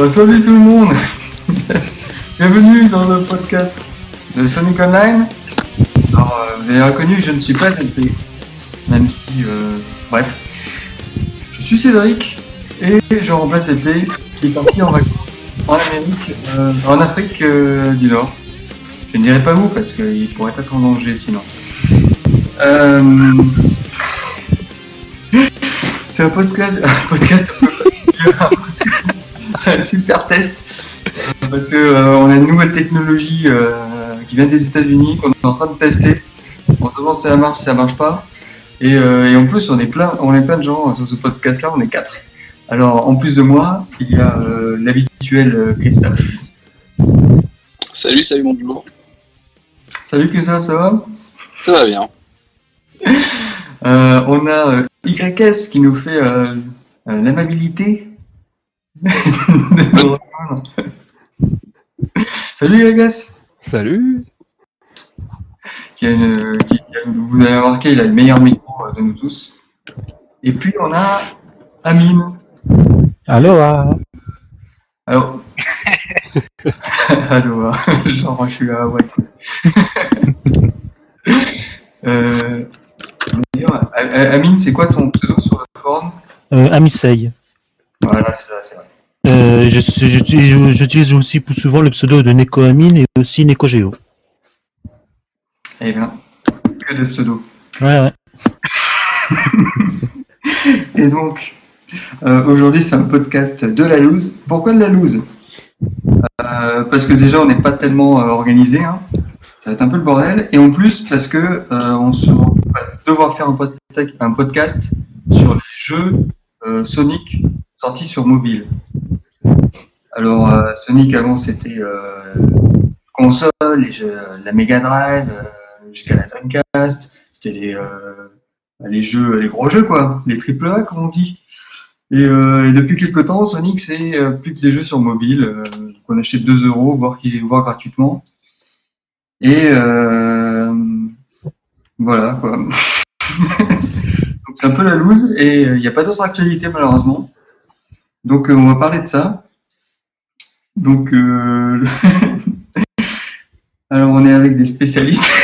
Bah, salut tout le monde Bienvenue dans le podcast de Sonic Online. Alors, euh, vous avez reconnu je ne suis pas LP, même si, euh, bref. Je suis Cédric et je remplace LP qui est parti en vacances en Amérique, euh, en Afrique du Nord. Je ne dirai pas où parce qu'il pourrait être en danger sinon. C'est un podcast, un super test parce que euh, on a une nouvelle technologie euh, qui vient des États-Unis qu'on est en train de tester. On se demande si ça marche, si ça marche pas. Et, euh, et en plus, on est plein, on est plein de gens sur ce podcast-là. On est quatre. Alors, en plus de moi, il y a l'habituel Christophe. Salut, salut mon duo. Salut Christophe, ça va? Ça va bien. On a YS qui nous fait l'amabilité de nous rejoindre. Salut YS Salut qui a une, qui, qui a- vous avez remarqué, il a le meilleur micro euh, de nous tous. Et puis on a Amine. Aloha Alors, allô, genre je suis à Hawaï. euh, Amine, c'est quoi ton pseudo sur le forum euh, Amisei. Voilà, c'est ça, c'est vrai. Euh, J'utilise aussi plus souvent le pseudo de NekoAmine et aussi NekoGeo. Eh bien, que de pseudos. Ouais, ouais. Et donc, euh, aujourd'hui, c'est un podcast de la loose. Pourquoi de la loose? Euh, Parce que déjà, on n'est pas tellement organisé. hein. Ça va être un peu le bordel. Et en plus, parce que on se va devoir faire un, un podcast sur les jeux Sonic sortis sur mobile. Alors, euh, Sonic avant, c'était euh, console, les jeux, la Mega Drive, euh, jusqu'à la Dreamcast. C'était les, jeux, les gros jeux quoi, les triple A comme on dit. Et, depuis quelques temps, Sonic c'est plus que des jeux sur mobile qu'on achète 2 euros, voire voire gratuitement. Et voilà quoi. Donc c'est un peu la loose et il n'y a pas d'autre actualité malheureusement. Donc on va parler de ça. Donc euh, alors on est avec des spécialistes.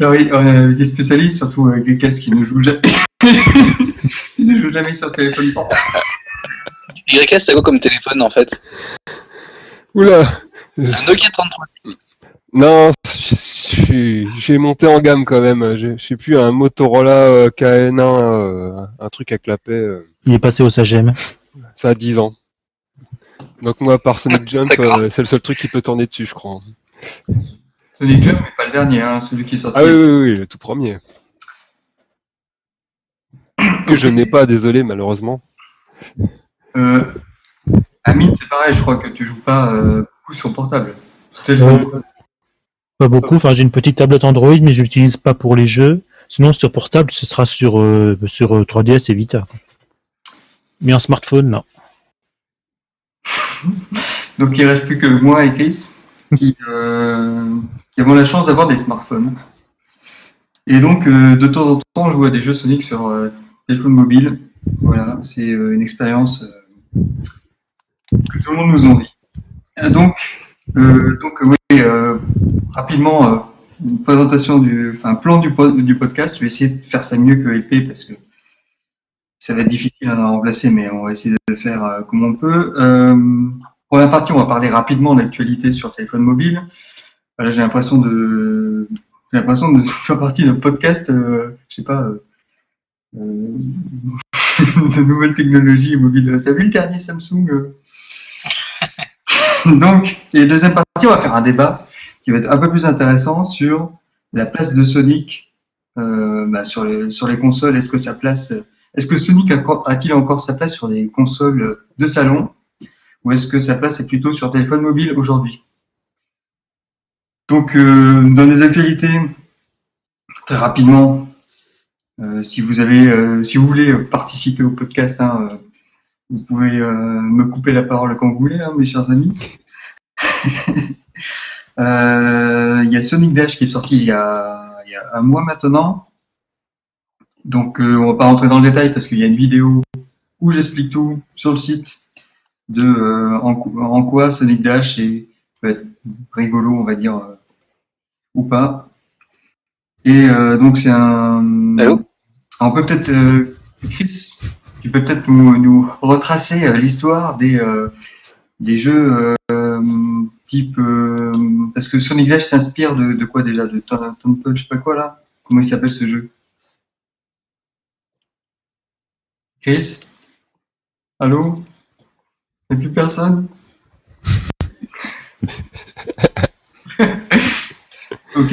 Alors oui, on a des spécialistes, surtout avec des casques qui ne jouent jamais, qui ne jouent jamais sur téléphone portable. YS, t'as quoi comme téléphone en fait? Oula Un Nokia 33. Non, suis- j'ai monté en gamme quand même. Je sais plus, un Motorola euh, KN1, euh, un truc à clapet, euh, Il est passé au Sagem. ça a 10 ans. Donc moi, par Sonic Jump, euh, c'est le seul truc qui peut tourner dessus, je crois. Sonic Jump, mais pas le dernier, hein, celui qui est sorti. Ah oui, oui, oui, le tout premier. Que je n'ai pas, désolé, malheureusement. Euh, Amine, c'est pareil, je crois que tu joues pas euh, beaucoup sur portable. Pas beaucoup. Enfin, j'ai une petite tablette Android, mais je l'utilise pas pour les jeux. Sinon, sur portable, ce sera sur, euh, sur euh, 3DS et Vita. Mais en smartphone, non. Donc il reste plus que moi et Chris qui, euh, avons la chance d'avoir des smartphones. Et donc euh, de temps en temps, je à des jeux Sonic sur euh, téléphone mobile. Voilà, c'est une expérience que tout le monde nous envie. Donc, donc oui, rapidement, une présentation du, un plan du, du podcast. Je vais essayer de faire ça mieux que LP parce que ça va être difficile à remplacer, mais on va essayer de faire euh, comme on peut. Euh, Première partie, on va parler rapidement de l'actualité sur téléphone mobile. J'ai l'impression de, faire partie d'un podcast, euh, je sais pas, euh, de nouvelles technologies mobiles. T'as vu le dernier Samsung Donc, et deuxième partie, on va faire un débat qui va être un peu plus intéressant sur la place de Sonic bah, sur les sur les consoles. Est-ce que sa place, est-ce que Sonic a-t-il encore sa place sur les consoles de salon ou est-ce que sa place est plutôt sur téléphone mobile aujourd'hui? Donc, euh, dans les actualités, très rapidement, euh, si vous avez, euh, si vous voulez participer au podcast, hein, vous pouvez me couper la parole quand vous voulez, hein, mes chers amis. Il y a Sonic Dash qui est sorti il y a un mois maintenant. Donc, euh, on va pas rentrer dans le détail parce qu'il y a une vidéo où j'explique tout sur le site de euh, en, quoi Sonic Dash est, peut être rigolo, on va dire, euh, ou pas. Et euh, donc c'est un. Allô? On peut peut-être, euh, Chris, tu peux peut-être nous, nous retracer l'histoire des euh, des jeux euh, type euh, parce que Sonic Dash s'inspire de, de quoi déjà? De Tom- je sais pas quoi là? Comment il s'appelle ce jeu? Chris? Allô? Il n'y a plus personne? Ok.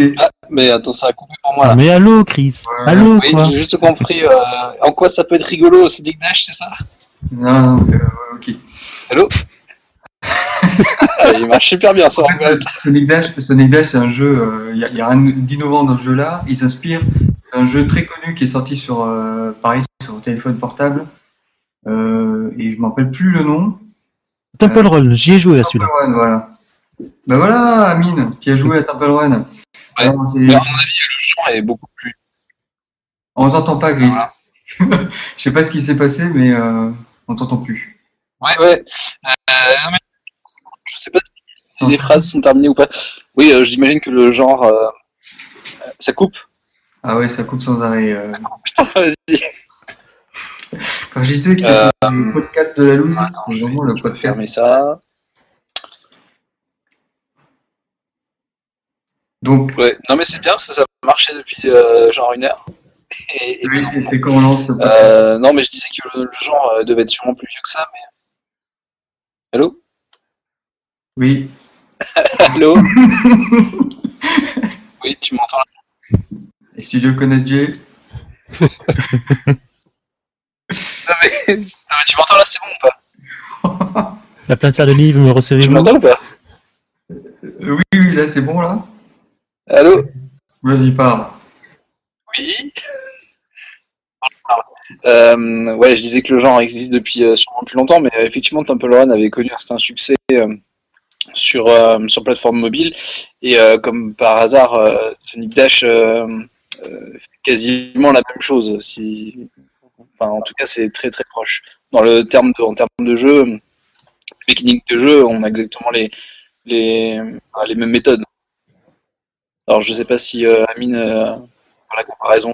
Mais attends, ça a coupé pour moi là. Mais allô, Chris? Ouais. Allô, Oui, j'ai juste compris. euh, en quoi ça peut être rigolo, Sonic Dash, c'est ça? Non, non, euh, ok. Ah, Il marche super bien, ça. En fait, euh, Sonic Dash, Sonic Dash, c'est un jeu. Il n'y a, y a rien d'innovant dans ce jeu-là. Il s'inspire d'un jeu très connu qui est sorti sur, euh, pareil, sur téléphone portable. Euh, et je m'en rappelle plus le nom. Temple Run, j'y ai joué à celui-là. Temple Run, voilà. Ben voilà, Amine, qui a joué à Temple Run. Alors, c'est- à mon avis, le genre est beaucoup plus. On t'entend pas, Gris. Je sais pas ce qui s'est passé, mais euh, on t'entend plus. Ouais, ouais. Euh. Je sais pas si Non, les phrases sont terminées ou pas. Oui, euh, j'imagine que le genre. euh, Ça coupe. Ah ouais, ça coupe sans arrêt. euh. Putain, vas-y. Quand je disais que c'était Euh, le podcast de la loose, attends, c'est vraiment le podcast. Fermez ça. Donc, Ouais. Non, mais c'est bien, ça, ça marchait depuis euh, genre une heure. Et, et oui, et c'est quand on lance. Euh, non, mais je disais que le, le genre devait être sûrement plus vieux que ça, mais. Allô? Oui. Allô? Oui, tu m'entends là? Et Studio Connect J. non mais, non, mais tu m'entends là, c'est bon ou pas? La plainte de livre, me Tu recevez-vous m'entends ou pas? Euh, Oui, oui, là c'est bon là. Allô? Vas-y, parle. Oui euh, Ouais, je disais que le genre existe depuis euh, sûrement plus longtemps, mais euh, effectivement, Temple Run avait connu un certain succès euh, sur, euh, sur plateforme mobile, et euh, comme par hasard, euh, Sonic Dash euh, quasiment la même chose. Si... Enfin, en tout cas, c'est très très proche. Dans le terme de, en termes de jeu, mécanique de jeu, on a exactement les, les, ah, les mêmes méthodes. Alors, je sais pas si euh, Amine euh, a la comparaison.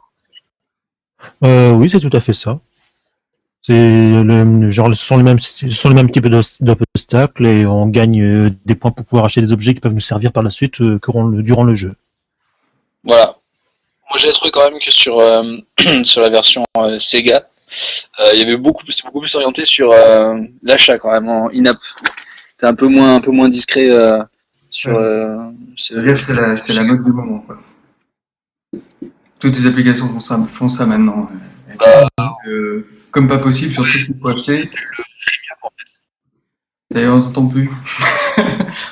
Euh, oui, c'est tout à fait ça. C'est le genre, ce sont les mêmes, ce sont les mêmes types d'obstacles et on gagne des points pour pouvoir acheter des objets qui peuvent nous servir par la suite durant le jeu. Voilà. Moi, j'ai trouvé quand même que sur, euh, sur la version euh, Sega, euh, il y avait beaucoup, c'est beaucoup plus orienté sur euh, l'achat quand même en in-app. C'était un peu moins, un peu moins discret euh, sur. Euh, c'est la, la mode du moment. Quoi. Toutes les applications font ça, font ça maintenant. Euh, comme pas possible sur tout ce qu'il faut acheter. D'ailleurs, on plus.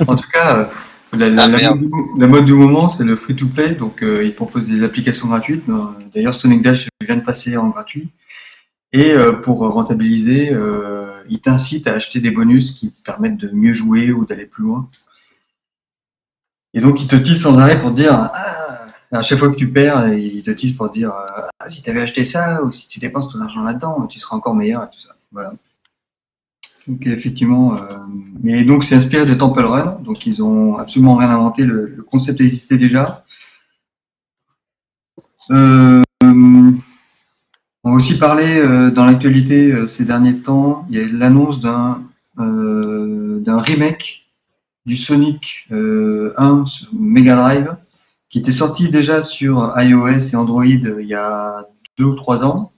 en tout cas, euh, la, la- Ah, la mode, du, mo- la mode du moment, c'est le free-to-play. Donc, euh, ils proposent des applications gratuites. D'ailleurs, Sonic Dash vient de passer en gratuit. Et euh, pour rentabiliser, euh, ils t'incitent à acheter des bonus qui te permettent de mieux jouer ou d'aller plus loin. Et donc, ils te teasent sans arrêt pour te dire, ah, à chaque fois que tu perds, ils te teasent pour te dire, ah, si tu avais acheté ça, ou si tu dépenses ton argent là-dedans, tu seras encore meilleur et tout ça. Voilà. Donc, effectivement, euh, mais donc, c'est inspiré de Temple Run. Donc, ils ont absolument rien inventé. Le, concept existait déjà. Euh, on va aussi parler euh, dans l'actualité ces derniers temps. Il y a eu l'annonce d'un remake du Sonic euh, 1 sur Mega Drive qui était sorti déjà sur iOS et Android il y a deux ou trois ans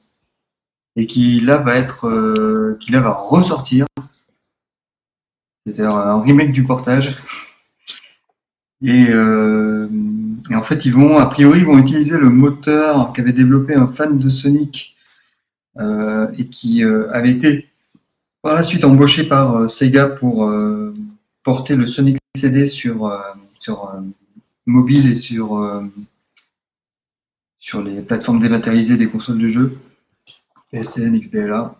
et qui là va être euh, qui là va ressortir. C'est-à-dire un remake du portage. Et, euh, et en fait, ils vont, a priori, ils vont utiliser le moteur qu'avait développé un fan de Sonic euh, et qui euh, avait été par la suite embauché par euh, Sega pour euh, porter le Sonic CD sur, euh, euh, mobile et sur, euh, sur les plateformes dématérialisées des consoles de jeu, PSN, XBLA.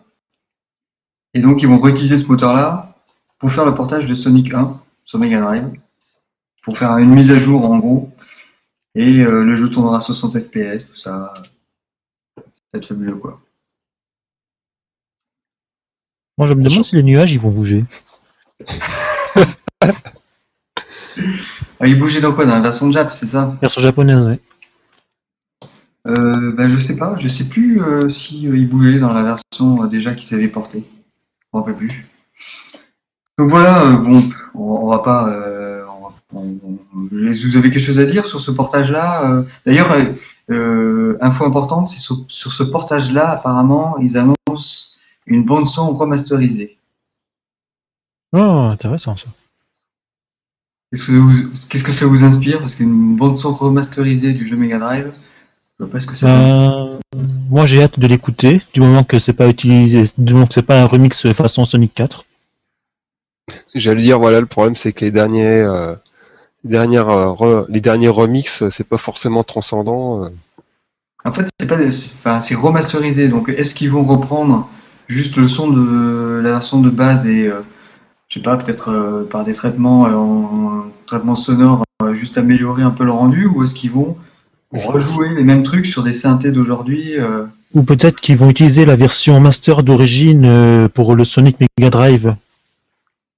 Et donc, ils vont réutiliser ce moteur-là pour faire le portage de Sonic 1 sur Mega Drive, pour faire une mise à jour en gros. Et euh, le jeu tournera à 60 FPS, tout ça. Être fabuleux quoi. Moi, je me demande si les nuages ils vont bouger. Ah, il bougeait dans quoi? Dans la version Jap, c'est ça? Version japonaise, oui. Euh, ben, Je sais pas, je sais plus euh, si euh, il bougeait dans la version euh, déjà qu'ils avaient portée. Je me rappelle plus. Donc voilà, bon, on, on va pas. on on- vous avez quelque chose à dire sur ce portage-là D'ailleurs, info importante, c'est sur, sur ce portage-là, apparemment, ils annoncent une bande son remasterisée. Oh, intéressant ça. Qu'est-ce que, vous- qu'est-ce que ça vous inspire? Parce qu'une bande son remasterisée du jeu Mega Drive, je vois pas ce que ça. Euh, moi, j'ai hâte de l'écouter, du moment que c'est pas utilisé, du moment que c'est pas un remix façon Sonic 4. J'allais dire, voilà, le problème, c'est que les derniers, euh, les dernières, euh, re- les derniers remix, c'est pas forcément transcendant. euh. En fait, c'est pas, c'est- enfin, c'est remasterisé. Donc, est-ce qu'ils vont reprendre juste le son de la version de base et, euh, je sais pas, peut-être euh, par des traitements, euh, en, traitements sonores, euh, juste améliorer un peu le rendu, ou est-ce qu'ils vont rejouer les mêmes trucs sur des synthés d'aujourd'hui euh, Ou peut-être qu'ils vont utiliser la version master d'origine euh, pour le Sonic Mega Drive.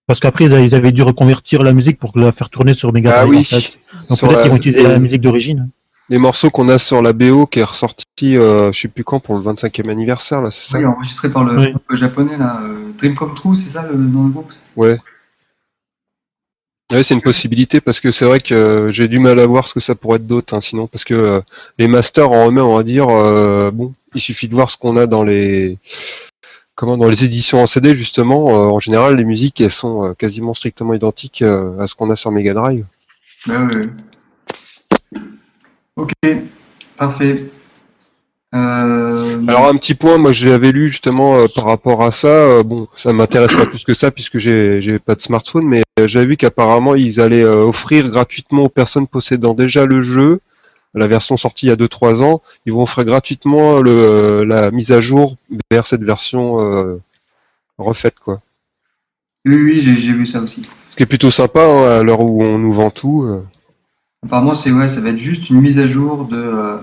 Parce qu'après, ils avaient dû reconvertir la musique pour la faire tourner sur Mega Ah Drive. oui. en fait. Donc peut-être la- qu'ils vont utiliser la les- musique d'origine. Les morceaux qu'on a sur la BO qui est ressorti, euh, je sais plus quand, pour le 25e anniversaire, là, c'est ça? Oui, enregistrés par le Oui. groupe japonais, là, euh, Dream Come True, c'est ça le nom du groupe? Ouais. Ouais, c'est une possibilité parce que c'est vrai que euh, j'ai du mal à voir ce que ça pourrait être d'autre, hein, sinon parce que euh, les masters en eux-mêmes, on va dire, euh, bon, il suffit de voir ce qu'on a dans les comment dans les éditions en CD justement. en général, les musiques elles sont quasiment strictement identiques à ce qu'on a sur Mega Drive. Oui, oui. Ok, parfait. Euh, Alors un petit point, moi j'avais lu justement euh, par rapport à ça. euh, bon, ça m'intéresse pas plus que ça puisque j'ai j'ai pas de smartphone, mais j'avais vu qu'apparemment ils allaient offrir gratuitement aux personnes possédant déjà le jeu, la version sortie il y a 2-3 ans, ils vont offrir gratuitement le la mise à jour vers cette version refaite quoi. oui, oui, j'ai vu ça aussi. Ce qui est plutôt sympa hein, à l'heure où on nous vend tout. Apparemment, c'est ouais, ça va être juste une mise à jour de,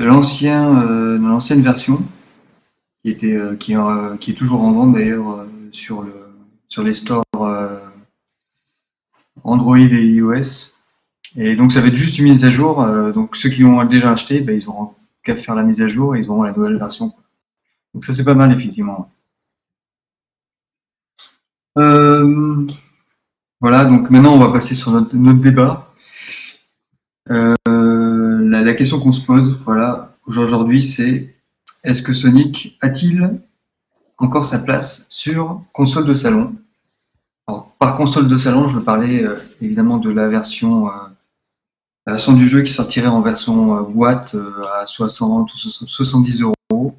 de l'ancien, euh, l'ancienne version, qui était, euh, qui, euh, qui est toujours en vente d'ailleurs sur le, sur les stores Android et iOS. Et donc, ça va être juste une mise à jour. donc, ceux qui l'ont déjà acheté, ben, ils auront qu'à faire la mise à jour et ils auront la nouvelle version. Donc, ça, c'est pas mal, effectivement. Voilà, donc maintenant, on va passer sur notre, débat. La, question qu'on se pose, voilà, aujourd'hui, c'est est-ce que Sonic a-t-il encore sa place sur console de salon? Alors, Par console de salon, je veux parler euh, évidemment de la version, euh, la version du jeu qui sortirait en version euh, boîte à 60 ou 70 euros.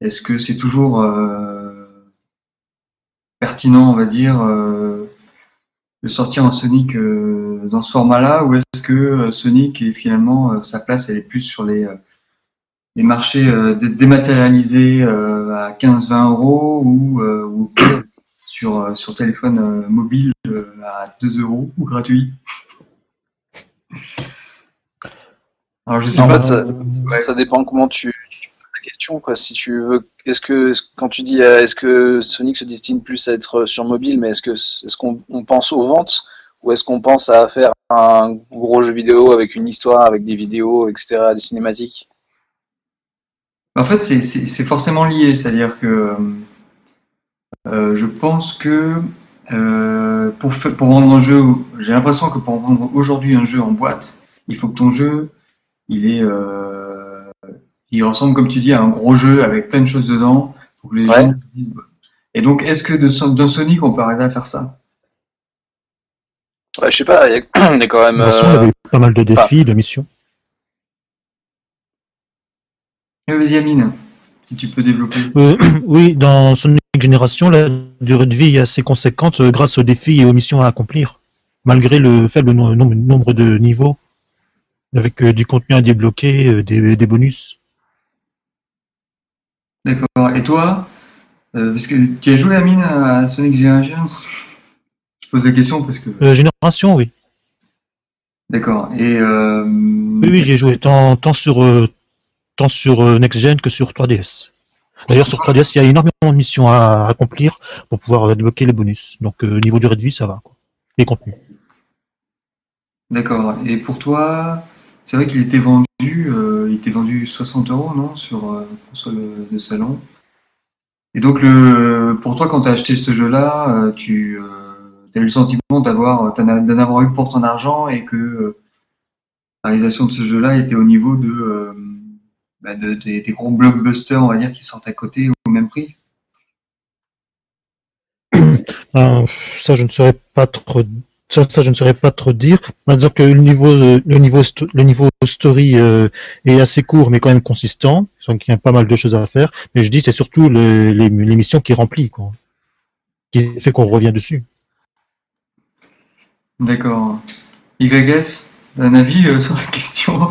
Est-ce que c'est toujours pertinent, on va dire, de sortir un Sonic euh, dans ce format-là, ou est-ce que euh, Sonic est finalement euh, sa place, elle est plus sur les, les marchés dé- dématérialisés à 15-20 euros ou, sur, sur téléphone mobile à 2 euros ou gratuit? Alors je sais En pas. fait, ça, Ouais. ça dépend comment tu, Quoi. Si tu veux, est-ce que quand tu dis euh, est-ce que Sonic se destine plus à être sur mobile, mais est-ce que est-ce qu'on on pense aux ventes ou est-ce qu'on pense à faire un gros jeu vidéo avec une histoire, avec des vidéos, etc., des cinématiques? En fait, c'est- forcément lié, c'est-à-dire que euh, euh, je pense que pour, pour vendre un jeu, j'ai l'impression que pour vendre aujourd'hui un jeu en boîte, il faut que ton jeu, il est, il ressemble comme tu dis à un gros jeu avec plein de choses dedans, pour que les Ouais. gens disent, bah. Et donc, est-ce que de d'un Sonic, on peut arriver à faire ça? Ouais, Je sais pas, il y, a quand même. De toute façon, il y euh, avait pas mal de défis, de missions. Vas-y, Amine, si tu peux développer. Euh, oui, dans Sonic Génération, la durée de vie est assez conséquente euh, grâce aux défis et aux missions à accomplir, malgré le faible no- nom- nombre de niveaux, avec euh, du contenu à débloquer, euh, des, des bonus. D'accord. Et toi, euh, parce que tu as joué, Amine, à Sonic Generations? Je pose la question parce que. Euh, Génération, oui. D'accord. Et euh, Oui, oui, j'ai joué tant, tant sur, tant sur Next Gen que sur 3DS. D'ailleurs, sur 3DS, il y a énormément de missions à accomplir pour pouvoir débloquer les bonus. Donc, niveau durée de vie, ça va. Quoi. Les contenus. D'accord. Et pour toi, c'est vrai qu'il était vendu, euh, il était vendu 60 euros, non, sur euh, console de salon. Et donc, pour toi, quand tu as acheté ce jeu-là, euh, tu as eu le sentiment d'avoir, d'en avoir eu pour ton argent et que la réalisation de ce jeu-là était au niveau de, bah, de- des, gros blockbusters, on va dire, qui sortent à côté au même prix? Euh, ça, je ne saurais pas trop. Ça, ça, je ne saurais pas trop dire. On va dire que le niveau, euh, le niveau, le niveau story euh, est assez court, mais quand même consistant. Donc, il y a pas mal de choses à faire. Mais je dis, c'est surtout le- les, les missions qui remplissent, quoi, qui fait qu'on revient dessus. D'accord. YS, un avis euh, sur la question?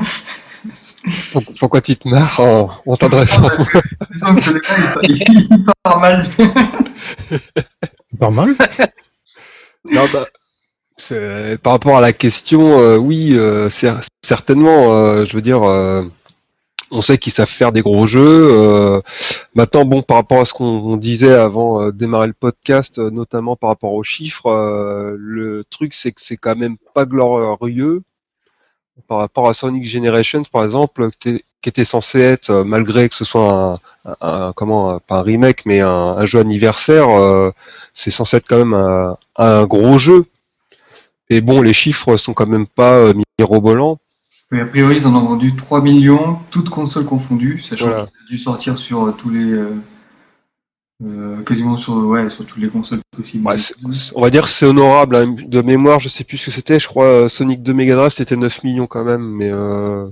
Pour- Pourquoi tu te marres en, en t'adressant Parce que j'ai l'impression que ce il, il- il part mal. Pas mal? Non, bah, par rapport à la question, euh, oui, euh, cer- certainement. euh, je veux dire, euh, on sait qu'ils savent faire des gros jeux. euh, maintenant, bon, par rapport à ce qu'on on disait avant de démarrer le podcast, notamment par rapport aux chiffres, le truc c'est que c'est quand même pas glorieux par rapport à Sonic Generations, par exemple, qui était- censé être, malgré que ce soit un, un- comment, pas un remake, mais un, un jeu anniversaire, euh, c'est censé être quand même un, un gros jeu. Et bon, les chiffres sont quand même pas euh, mirobolants. Oui, a priori, ils en ont vendu 3 millions, toutes consoles confondues, sachant Voilà. qu'il a dû sortir sur euh, tous les. euh, quasiment sur, ouais, sur toutes les consoles possibles. Ouais, on va dire que c'est honorable. hein. De mémoire, je sais plus ce que c'était. Je crois Sonic 2 Mega Drive, c'était 9 millions quand même. Mais euh,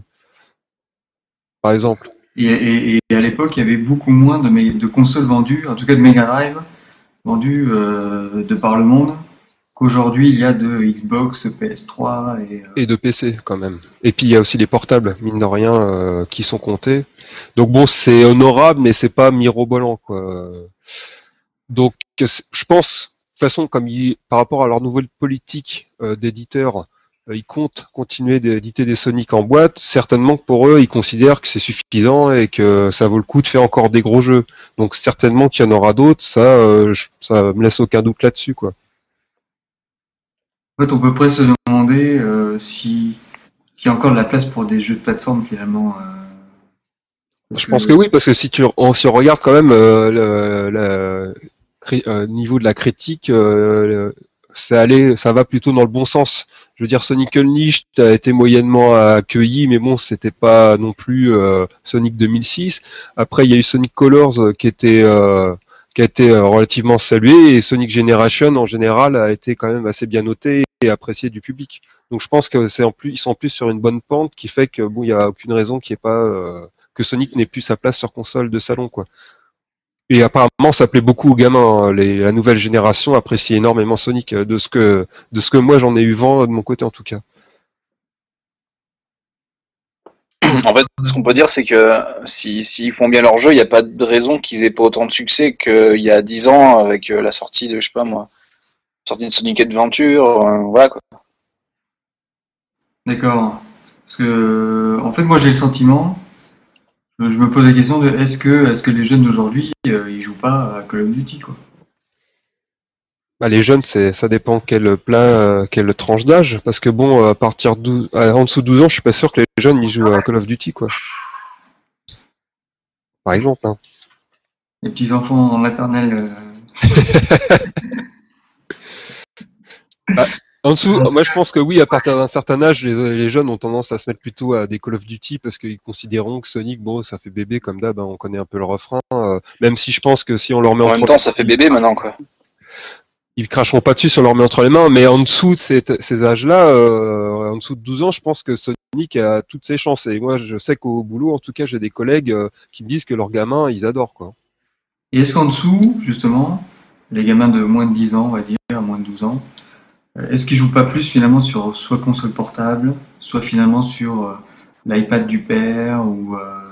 par exemple. Et, et- et à l'époque, il y avait beaucoup moins de, consoles vendues, en tout cas de Mega Drive, vendues euh, de par le monde, qu'aujourd'hui il y a de Xbox, PS3 et. euh, Et de PC quand même. Et puis il y a aussi les portables, mine de rien, euh, qui sont comptés. Donc bon, c'est honorable, mais c'est pas mirobolant, quoi. Donc je pense, de toute façon, comme ils, par rapport à leur nouvelle politique euh, d'éditeur, euh, ils comptent continuer d'éditer des Sonic en boîte. Certainement que pour eux, ils considèrent que c'est suffisant et que ça vaut le coup de faire encore des gros jeux. Donc certainement qu'il y en aura d'autres. Ça, euh, ça me laisse aucun doute là-dessus, quoi. En fait, on peut presque se demander euh, si s'il y a encore de la place pour des jeux de plateforme finalement. euh, Je pense que oui, parce que si tu on regarde quand même euh, le, euh, niveau de la critique, euh, le- ça allait, ça va plutôt dans le bon sens. Je veux dire, Sonic Unleashed a été moyennement accueilli, mais bon, c'était pas non plus euh, Sonic 2006. Après, il y a eu Sonic Colors qui était euh, qui a été euh, relativement salué et Sonic Generation en général a été quand même assez bien noté et apprécié du public. Donc je pense que c'est en plus ils sont plus sur une bonne pente qui fait que bon il y a aucune raison qui est pas euh, que Sonic n'ait plus sa place sur console de salon quoi. Et apparemment ça plaît beaucoup aux gamins, hein. La nouvelle génération apprécie énormément Sonic euh, de ce que de ce que moi j'en ai eu vent de mon côté en tout cas. En fait, ce qu'on peut dire, c'est que si s'ils font bien leur jeu, il n'y a pas de raison qu'ils aient pas autant de succès qu'il y a 10 ans avec euh, la sortie de, je sais pas moi, sortie de Sonic Adventure, euh, voilà quoi. D'accord. Parce que, en fait, moi, j'ai le sentiment, je me pose la question de est-ce que, est-ce que les jeunes d'aujourd'hui, euh, ils jouent pas à Call of Duty, quoi? Bah, les jeunes, c'est ça dépend quel plat, euh, quelle tranche d'âge, parce que bon, à partir de 12, euh, en dessous de 12 ans, je suis pas sûr que les jeunes ils jouent à Call of Duty quoi. Par exemple. Hein. Les petits enfants en maternelle. euh, En dessous, moi je pense que oui, à partir d'un certain âge, les, les jeunes ont tendance à se mettre plutôt à des Call of Duty parce qu'ils considéreront que Sonic, bon, ça fait bébé comme d'hab, hein, on connaît un peu le refrain. euh, même si je pense que si on leur met En entre même temps, ça fait bébé maintenant quoi. Ils cracheront pas dessus on leur met entre les mains, mais en dessous de ces, ces âges-là, euh, en dessous de 12 ans, je pense que Sonic a toutes ses chances. Et moi, je sais qu'au boulot, en tout cas, j'ai des collègues euh, qui me disent que leurs gamins, ils adorent quoi. Et est-ce qu'en dessous, justement, les gamins de moins de 10 ans, on va dire, moins de 12 ans, euh, est-ce qu'ils jouent pas plus finalement sur soit console portable, soit finalement sur euh, l'iPad du père ou euh,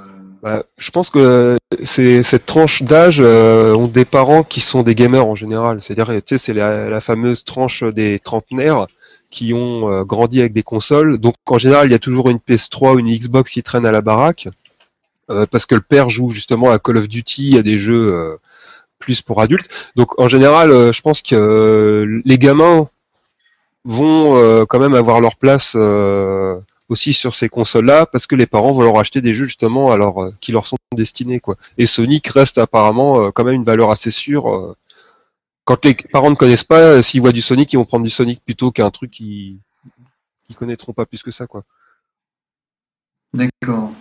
Bah, je pense que euh, c'est cette tranche d'âge euh, ont des parents qui sont des gamers en général. C'est-à-dire, tu sais, c'est la, la fameuse tranche des trentenaires qui ont euh, grandi avec des consoles. Donc, en général, il y a toujours une PS3 ou une Xbox qui traîne à la baraque. euh, parce que le père joue justement à Call of Duty, à des jeux euh, plus pour adultes. Donc en général, euh, je pense que les gamins vont quand même avoir leur place aussi sur ces consoles-là parce que les parents vont leur acheter des jeux justement alors qui leur sont destinés quoi. Et Sonic reste apparemment quand même une valeur assez sûre. quand les parents ne connaissent pas, s'ils voient du Sonic, ils vont prendre du Sonic plutôt qu'un truc qui qu'ils connaîtront pas plus que ça quoi. D'accord.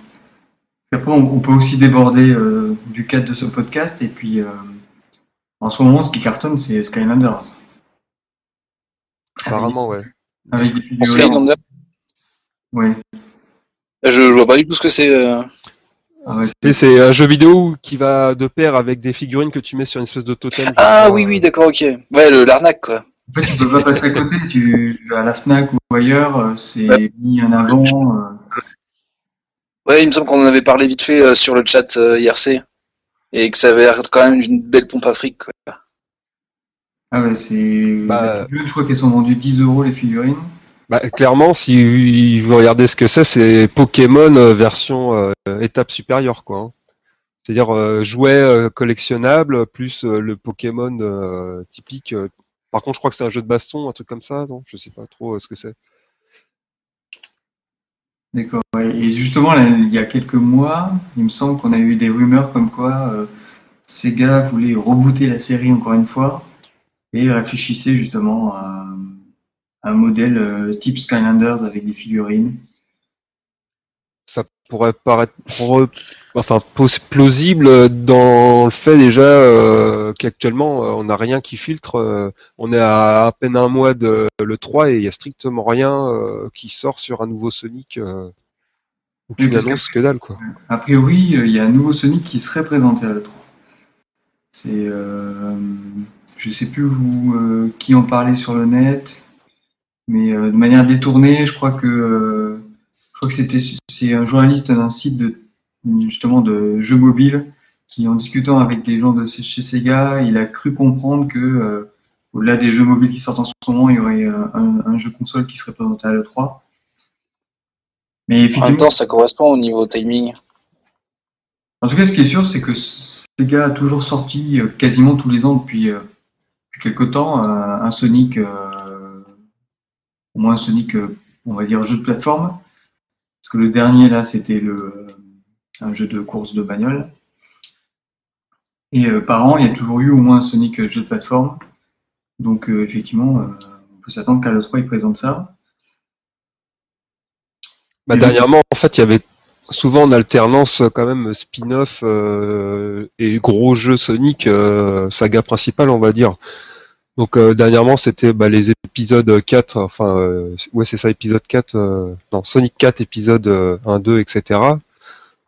Après, on, peut aussi déborder euh, du cadre de ce podcast. Et puis, euh, en ce moment, ce qui cartonne, c'est Skylanders. Apparemment, ouais. Avec des Ouais. Je, vois pas du tout ce que c'est. Euh. Ah c'est un jeu vidéo qui va de pair avec des figurines que tu mets sur une espèce de totem. Ah oui, oui, d'accord, ok. Ouais, l'arnaque, quoi. En fait, tu peux pas passer à côté. Tu, à la Fnac ou ailleurs, c'est mis en avant. Ouais, il me semble qu'on en avait parlé vite fait euh, sur le chat euh, IRC et que ça avait l'air quand même une belle pompe afrique. Quoi. Ah ouais, c'est. Bah, je crois qu'elles sont vendues 10 euros les figurines. Bah, clairement, si vous regardez ce que c'est, c'est Pokémon euh, version étape supérieure, quoi. Hein. C'est-à-dire jouet collectionnable plus le Pokémon typique. Par contre, je crois que c'est un jeu de baston, un truc comme ça, non? Je sais pas trop ce que c'est. D'accord. Et justement, il y a quelques mois, il me semble qu'on a eu des rumeurs comme quoi euh, Sega voulait rebooter la série encore une fois et réfléchissait justement à, un modèle euh, type Skylanders avec des figurines. Ça pourrait paraître enfin plausible dans le fait déjà euh, qu'actuellement on n'a rien qui filtre. on est à à peine un mois de le 3 et il y a strictement rien qui sort sur un nouveau Sonic. Aucune annonce que dalle, quoi. A priori, euh, il y a un nouveau Sonic qui serait présenté à l'E3. C'est. Euh, je sais plus où, euh, qui en parlait sur le net, mais de manière détournée, je crois que. je crois que c'était c'est un journaliste d'un site de justement de jeux mobiles qui, en discutant avec des gens de chez Sega, il a cru comprendre que au-delà des jeux mobiles qui sortent en ce moment, il y aurait un, un jeu console qui serait présenté à l'E3. Mais effectivement, en même temps, ça correspond au niveau timing. En tout cas, ce qui est sûr, c'est que Sega a toujours sorti euh, quasiment tous les ans depuis, euh, quelques temps euh, un Sonic, au moins un Sonic, on va dire, jeu de plateforme. Parce que le dernier, là, c'était le, un jeu de course de bagnole. Et par an, il y a toujours eu au moins un Sonic jeu de plateforme. Donc, effectivement, on peut s'attendre qu'à l'E3, il présente ça. Bah, dernièrement, en fait, il y avait souvent en alternance quand même spin-off euh, et gros jeux Sonic, euh, saga principale, on va dire. Donc euh, dernièrement, c'était bah, les épisodes 4, enfin ouais c'est ça, épisode 4, non Sonic 4, épisode 1, 2, etc.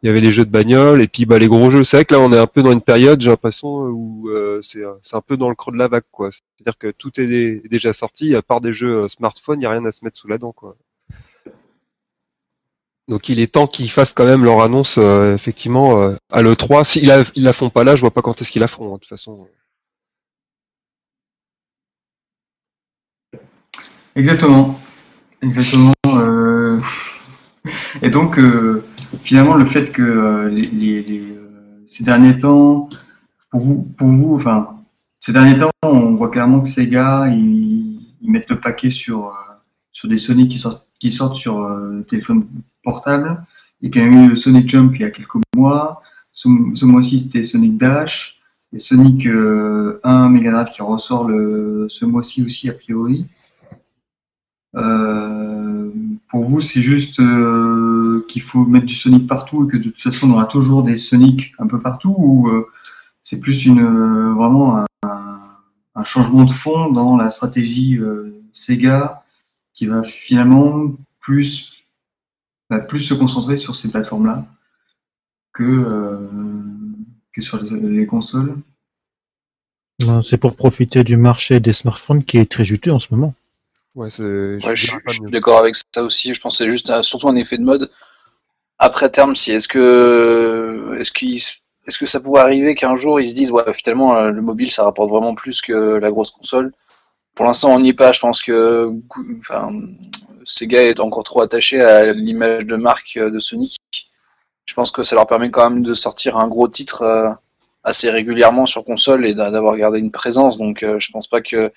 Il y avait les jeux de bagnole et puis bah les gros jeux. C'est vrai que là on est un peu dans une période, j'ai l'impression où c'est un peu dans le creux de la vague quoi. C'est-à-dire que tout est déjà sorti, à part des jeux smartphone, il n'y a rien à se mettre sous la dent quoi. Donc il est temps qu'ils fassent quand même leur annonce euh, effectivement euh, à l'E3. S'ils la, la font pas là, je vois pas quand est-ce qu'ils la feront hein, de toute façon. Exactement. Exactement. Euh, et donc finalement le fait que les, ces derniers temps, pour vous, pour vous, enfin ces derniers temps, on voit clairement que ces gars ils, mettent le paquet sur sur des Sony qui sortent qui sortent sur téléphone portable. Il y a eu Sonic Jump il y a quelques mois. Ce, mois-ci, c'était Sonic Dash. Et Sonic 1 euh, Mega Drive qui ressort le, ce mois-ci aussi, a priori. Euh, pour vous, c'est juste euh, qu'il faut mettre du Sonic partout et que de toute façon, on aura toujours des Sonic un peu partout ou c'est plus une vraiment un, un, changement de fond dans la stratégie Sega qui va finalement plus plus se concentrer sur ces plateformes-là que, euh, que sur les, consoles. Ben, c'est pour profiter du marché des smartphones qui est très juteux en ce moment. Ouais, je, suis d'accord avec ça aussi. Je pense que c'est juste surtout un effet de mode. Après terme, si est-ce que est-ce qu'il est-ce que ça pourrait arriver qu'un jour ils se disent ouais finalement euh, le mobile ça rapporte vraiment plus que la grosse console. Pour l'instant on n'y est pas. Je pense que enfin Sega est encore trop attaché à l'image de marque de Sonic. je pense que ça leur permet quand même de sortir un gros titre euh, assez régulièrement sur console et d'avoir gardé une présence. Donc euh, je pense pas que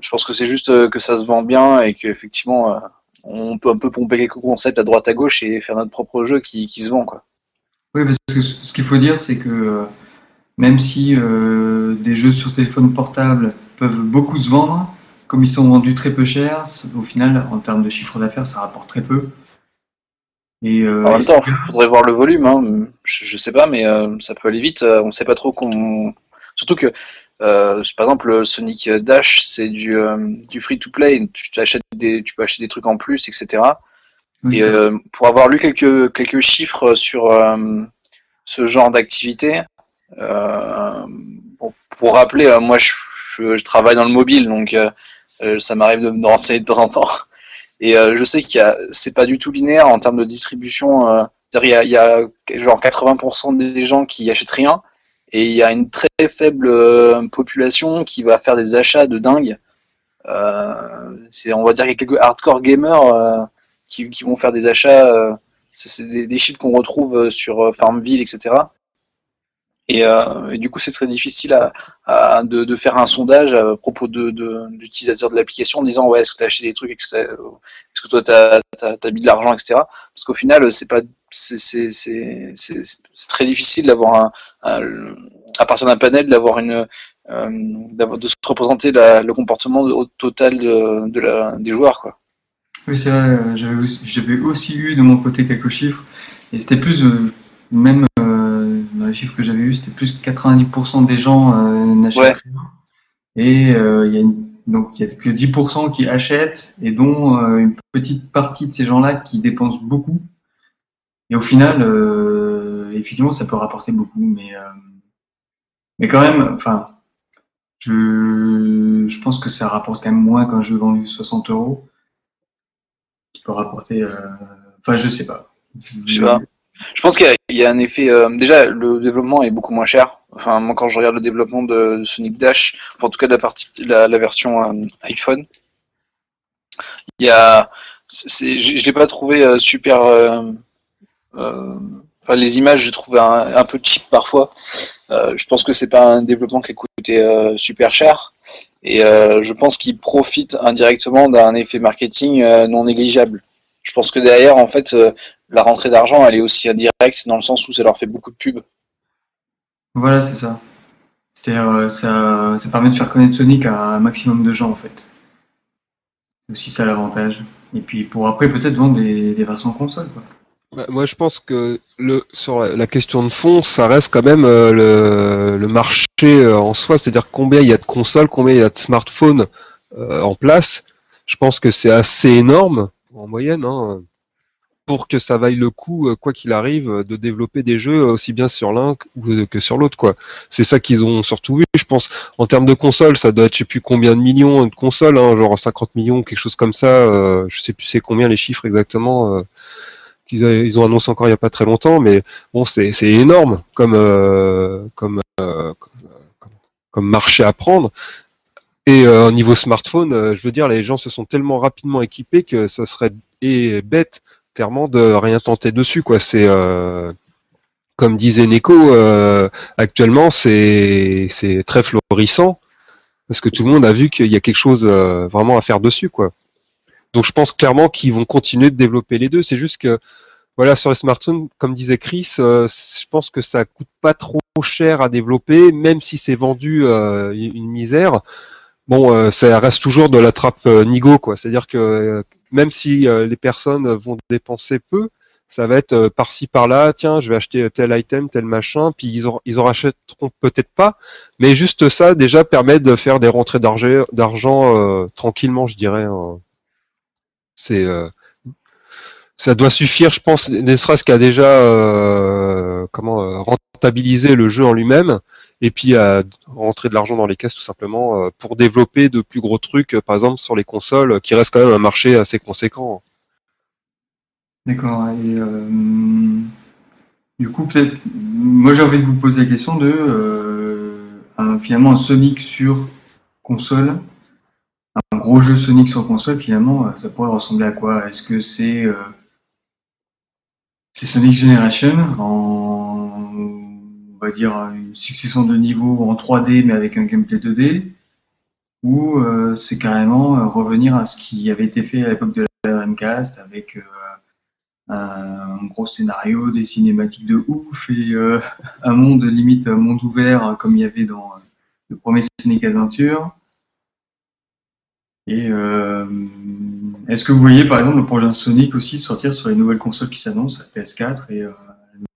je pense que c'est juste que ça se vend bien et qu'effectivement on peut un peu pomper quelques concepts à droite à gauche et faire notre propre jeu qui, qui se vend quoi. Oui, parce que ce qu'il faut dire, c'est que même si des jeux sur téléphone portable peuvent beaucoup se vendre, comme ils sont vendus très peu cher, au final, en termes de chiffre d'affaires, ça rapporte très peu. Et, euh, en même temps, il faudrait voir le volume. Hein. Je, sais pas, mais euh, ça peut aller vite. Euh, on sait pas trop qu'on. Surtout que, euh, par exemple, Sonic Dash, c'est du, du free-to-play. Tu, achètes des, tu peux acheter des trucs en plus, etc. et pour avoir lu quelques, quelques chiffres sur ce genre d'activité, pour rappeler, moi, je, je, travaille dans le mobile, donc ça m'arrive de me renseigner de temps en temps. Et euh, je sais qu'il c'est pas du tout linéaire en termes de distribution. Euh, il y, a, il y a genre 80% des gens qui achètent rien et il y a une très faible euh, population qui va faire des achats de dingue. Euh, c'est, on va dire qu'il y a quelques hardcore gamers euh, qui, vont faire des achats. c'est des, chiffres qu'on retrouve sur Farmville, etc. Euh, et, du coup, c'est très difficile de, faire un sondage à propos de, de, de l'application en disant ouais, est-ce que tu as acheté des trucs, est-ce que toi tu as, mis de l'argent, etc. Parce qu'au final, c'est pas c'est très difficile d'avoir à partir d'un panel d'avoir une euh, de se représenter le comportement au total des joueurs quoi. Oui c'est vrai, j'avais aussi eu de mon côté quelques chiffres et c'était plus euh, même les chiffres que j'avais eu, c'était plus que 90% des gens euh, n'achètent rien. Et euh, il y a donc il y a que 10% qui achètent et dont euh, une petite partie de ces gens-là qui dépensent beaucoup. Et au final, effectivement, ça peut rapporter beaucoup, mais mais quand même, enfin, je je pense que ça rapporte quand même moins qu'un jeu vendu 60 euros qui peut rapporter. Enfin, je sais pas. Je sais pas. Je pense qu'il y, a un effet. Euh, déjà, le développement est beaucoup moins cher. Enfin, moi, quand je regarde le développement de, Sonic Dash, en tout cas de la partie, la, version euh, iPhone, il y a. je, je l'ai pas trouvé euh, super. Enfin, les images, j'ai trouvé un, un, peu cheap parfois. je pense que c'est pas un développement qui a coûté super cher. Et je pense qu'il profite indirectement d'un effet marketing non négligeable. Je pense que derrière, en fait, la rentrée d'argent, elle est aussi indirecte dans le sens où ça leur fait beaucoup de pubs. Voilà, c'est ça. C'est-à-dire, euh, ça, ça permet de faire connaître Sonic à un maximum de gens, en fait. C'est aussi ça l'avantage. Et puis pour après peut-être vendre des, des versions console, quoi. Bah, moi, je pense que le, sur la, question de fond, ça reste quand même euh, le, le, marché euh, en soi, c'est-à-dire combien il y a de consoles, combien il y a de smartphones en place. Je pense que c'est assez énorme en moyenne. Hein pour que ça vaille le coup, euh, quoi qu'il arrive, euh, de développer des jeux aussi bien sur l'un que sur l'autre, quoi. C'est ça qu'ils ont surtout vu, je pense. En termes de consoles, ça doit être je sais plus combien de millions de consoles, hein, genre 50 millions, quelque chose comme ça. Euh, je sais plus c'est combien les chiffres exactement. Euh, qu'ils ils ont annoncé encore il y a pas très longtemps, mais bon, c'est énorme comme comme, comme marché à prendre. Et au niveau smartphone, je veux dire, les gens se sont tellement rapidement équipés que ça serait bête clairement de rien tenter dessus quoi. C'est euh, comme disait Neko, euh, actuellement c'est c'est très florissant parce que tout le monde a vu qu'il y a quelque chose euh, vraiment à faire dessus quoi. Donc je pense clairement qu'ils vont continuer de développer les deux. C'est juste que voilà sur les smartphones, comme disait Chris, je pense que ça coûte pas trop cher à développer, même si c'est vendu une misère. Bon, ça reste toujours de la trappe Nigo quoi. C'est-à-dire que même si euh, les personnes vont dépenser peu, ça va être euh, par-ci par-là, tiens, je vais acheter tel item, tel machin, puis ils en, ils en rachèteront peut-être pas, mais juste ça déjà permet de faire des rentrées d'argent euh, tranquillement, je dirais. Hein. C'est ça doit suffire, je pense, ne serait-ce qu'à déjà comment rentabiliser le jeu en lui-même et puis à rentrer de l'argent dans les caisses tout simplement euh, pour développer de plus gros trucs, euh, par exemple sur les consoles, euh, qui reste quand même un marché assez conséquent. D'accord. Et du coup, peut-être, moi j'ai envie de vous poser la question de finalement un Sonic sur console, un gros jeu Sonic sur console, finalement, ça pourrait ressembler à quoi? Est-ce que c'est c'est Sonic Generation en, on va dire, une succession de niveaux en 3D mais avec un gameplay 2D, ou euh, c'est carrément euh, revenir à ce qui avait été fait à l'époque de la Dreamcast avec euh, un gros scénario, des cinématiques de ouf et un monde limite un monde ouvert comme il y avait dans le premier Sonic Adventure. Et est-ce que vous voyez par exemple le prochain Sonic aussi sortir sur les nouvelles consoles qui s'annoncent, la PS4 et la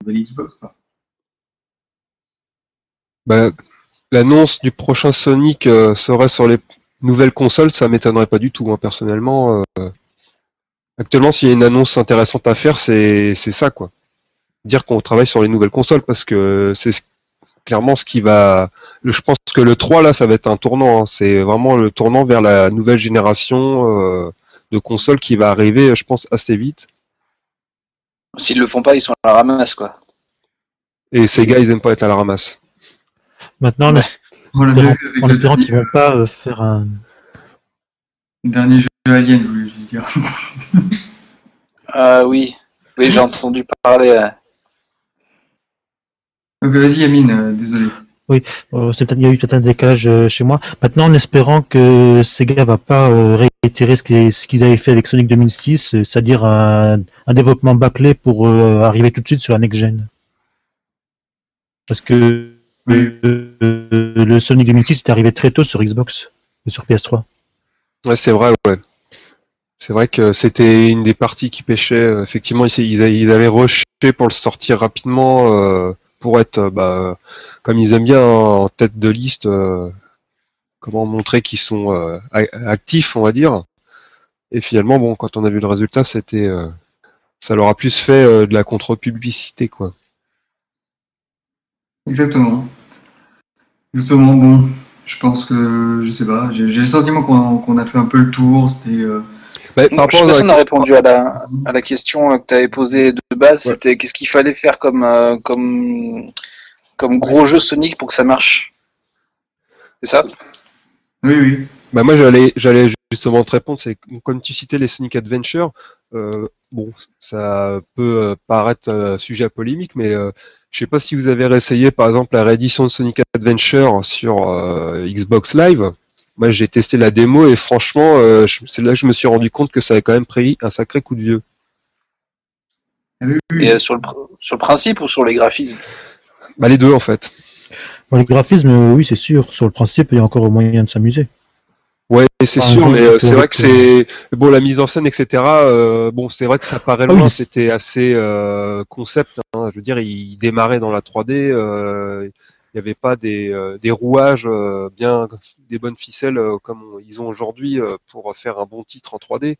nouvelle Xbox. Bah, L'annonce du prochain Sonic euh, serait sur les nouvelles consoles, ça m'étonnerait pas du tout, hein, personnellement. euh. Actuellement, s'il y a une annonce intéressante à faire, c'est c'est ça, quoi. Dire qu'on travaille sur les nouvelles consoles, parce que c'est ce- clairement ce qui va... Je pense que le 3, là, ça va être un tournant. hein. C'est vraiment le tournant vers la nouvelle génération euh, de consoles qui va arriver, je pense, assez vite. S'ils le font pas, ils sont à la ramasse, quoi. Et ces gars, ils aiment pas être à la ramasse. Maintenant, Ouais. On espérant, avec en espérant qu'ils vont pas euh, faire un. dernier jeu Alien, je voulais juste dire. Ah oui, oui, j'ai entendu parler. euh. Vas-y Yamine, euh, désolé. euh, c'est peut-être- il y a eu peut-être un décalage euh, chez moi. Maintenant, en espérant que Sega va pas euh, réitérer ce qu'ils avaient fait avec Sonic 2006, euh, c'est-à-dire un, un développement bâclé pour euh, arriver tout de suite sur la next gen. Parce que Oui. euh, le Sonic 2006 est arrivé très tôt sur Xbox et sur PS3. Ouais, c'est vrai, ouais. C'est vrai que c'était une des parties qui pêchait. euh, Effectivement, ils, avaient rushé pour le sortir rapidement, euh, pour être, bah, comme ils aiment bien, hein, en tête de liste, euh, comment montrer qu'ils sont euh, a- actifs, on va dire. Et finalement, bon, quand on a vu le résultat, c'était, euh, ça leur a plus fait euh, de la contre-publicité, quoi. Exactement. Justement, bon, je pense que, je sais pas, j'ai le sentiment qu'on a fait un peu le tour, c'était... euh, Bah, par je sais rapport pas à si on a répondu à la, à la question euh, que tu avais posée de base. C'était qu'est-ce qu'il fallait faire comme, euh, comme, comme gros jeu Sonic pour que ça marche C'est ça? Oui, oui. Bah moi j'allais j'allais justement te répondre, c'est que, comme tu citais les Sonic Adventure, euh, bon ça peut euh, paraître euh, sujet à polémique, mais euh, je sais pas si vous avez réessayé par exemple la réédition de Sonic Adventure sur euh, Xbox Live. Moi j'ai testé la démo et franchement euh, je- c'est là que je me suis rendu compte que ça avait quand même pris un sacré coup de vieux. Ah. Et euh, sur, le, pr- sur le principe ou sur les graphismes? Bah les deux en fait. Bon, les graphismes, oui, c'est sûr. Sur le principe, il y a encore moyen de s'amuser. Ouais, c'est Ah, sûr, mais euh, c'est vrai que c'est bon la mise en scène, etc. euh, bon, c'est vrai que ça paraît Ah oui, loin, c'était assez euh, concept. hein, je veux dire, il démarrait dans la 3D, euh, il n'y avait pas des, euh, des rouages euh, bien, des bonnes ficelles euh, comme on- ils ont aujourd'hui euh, pour faire un bon titre en 3D.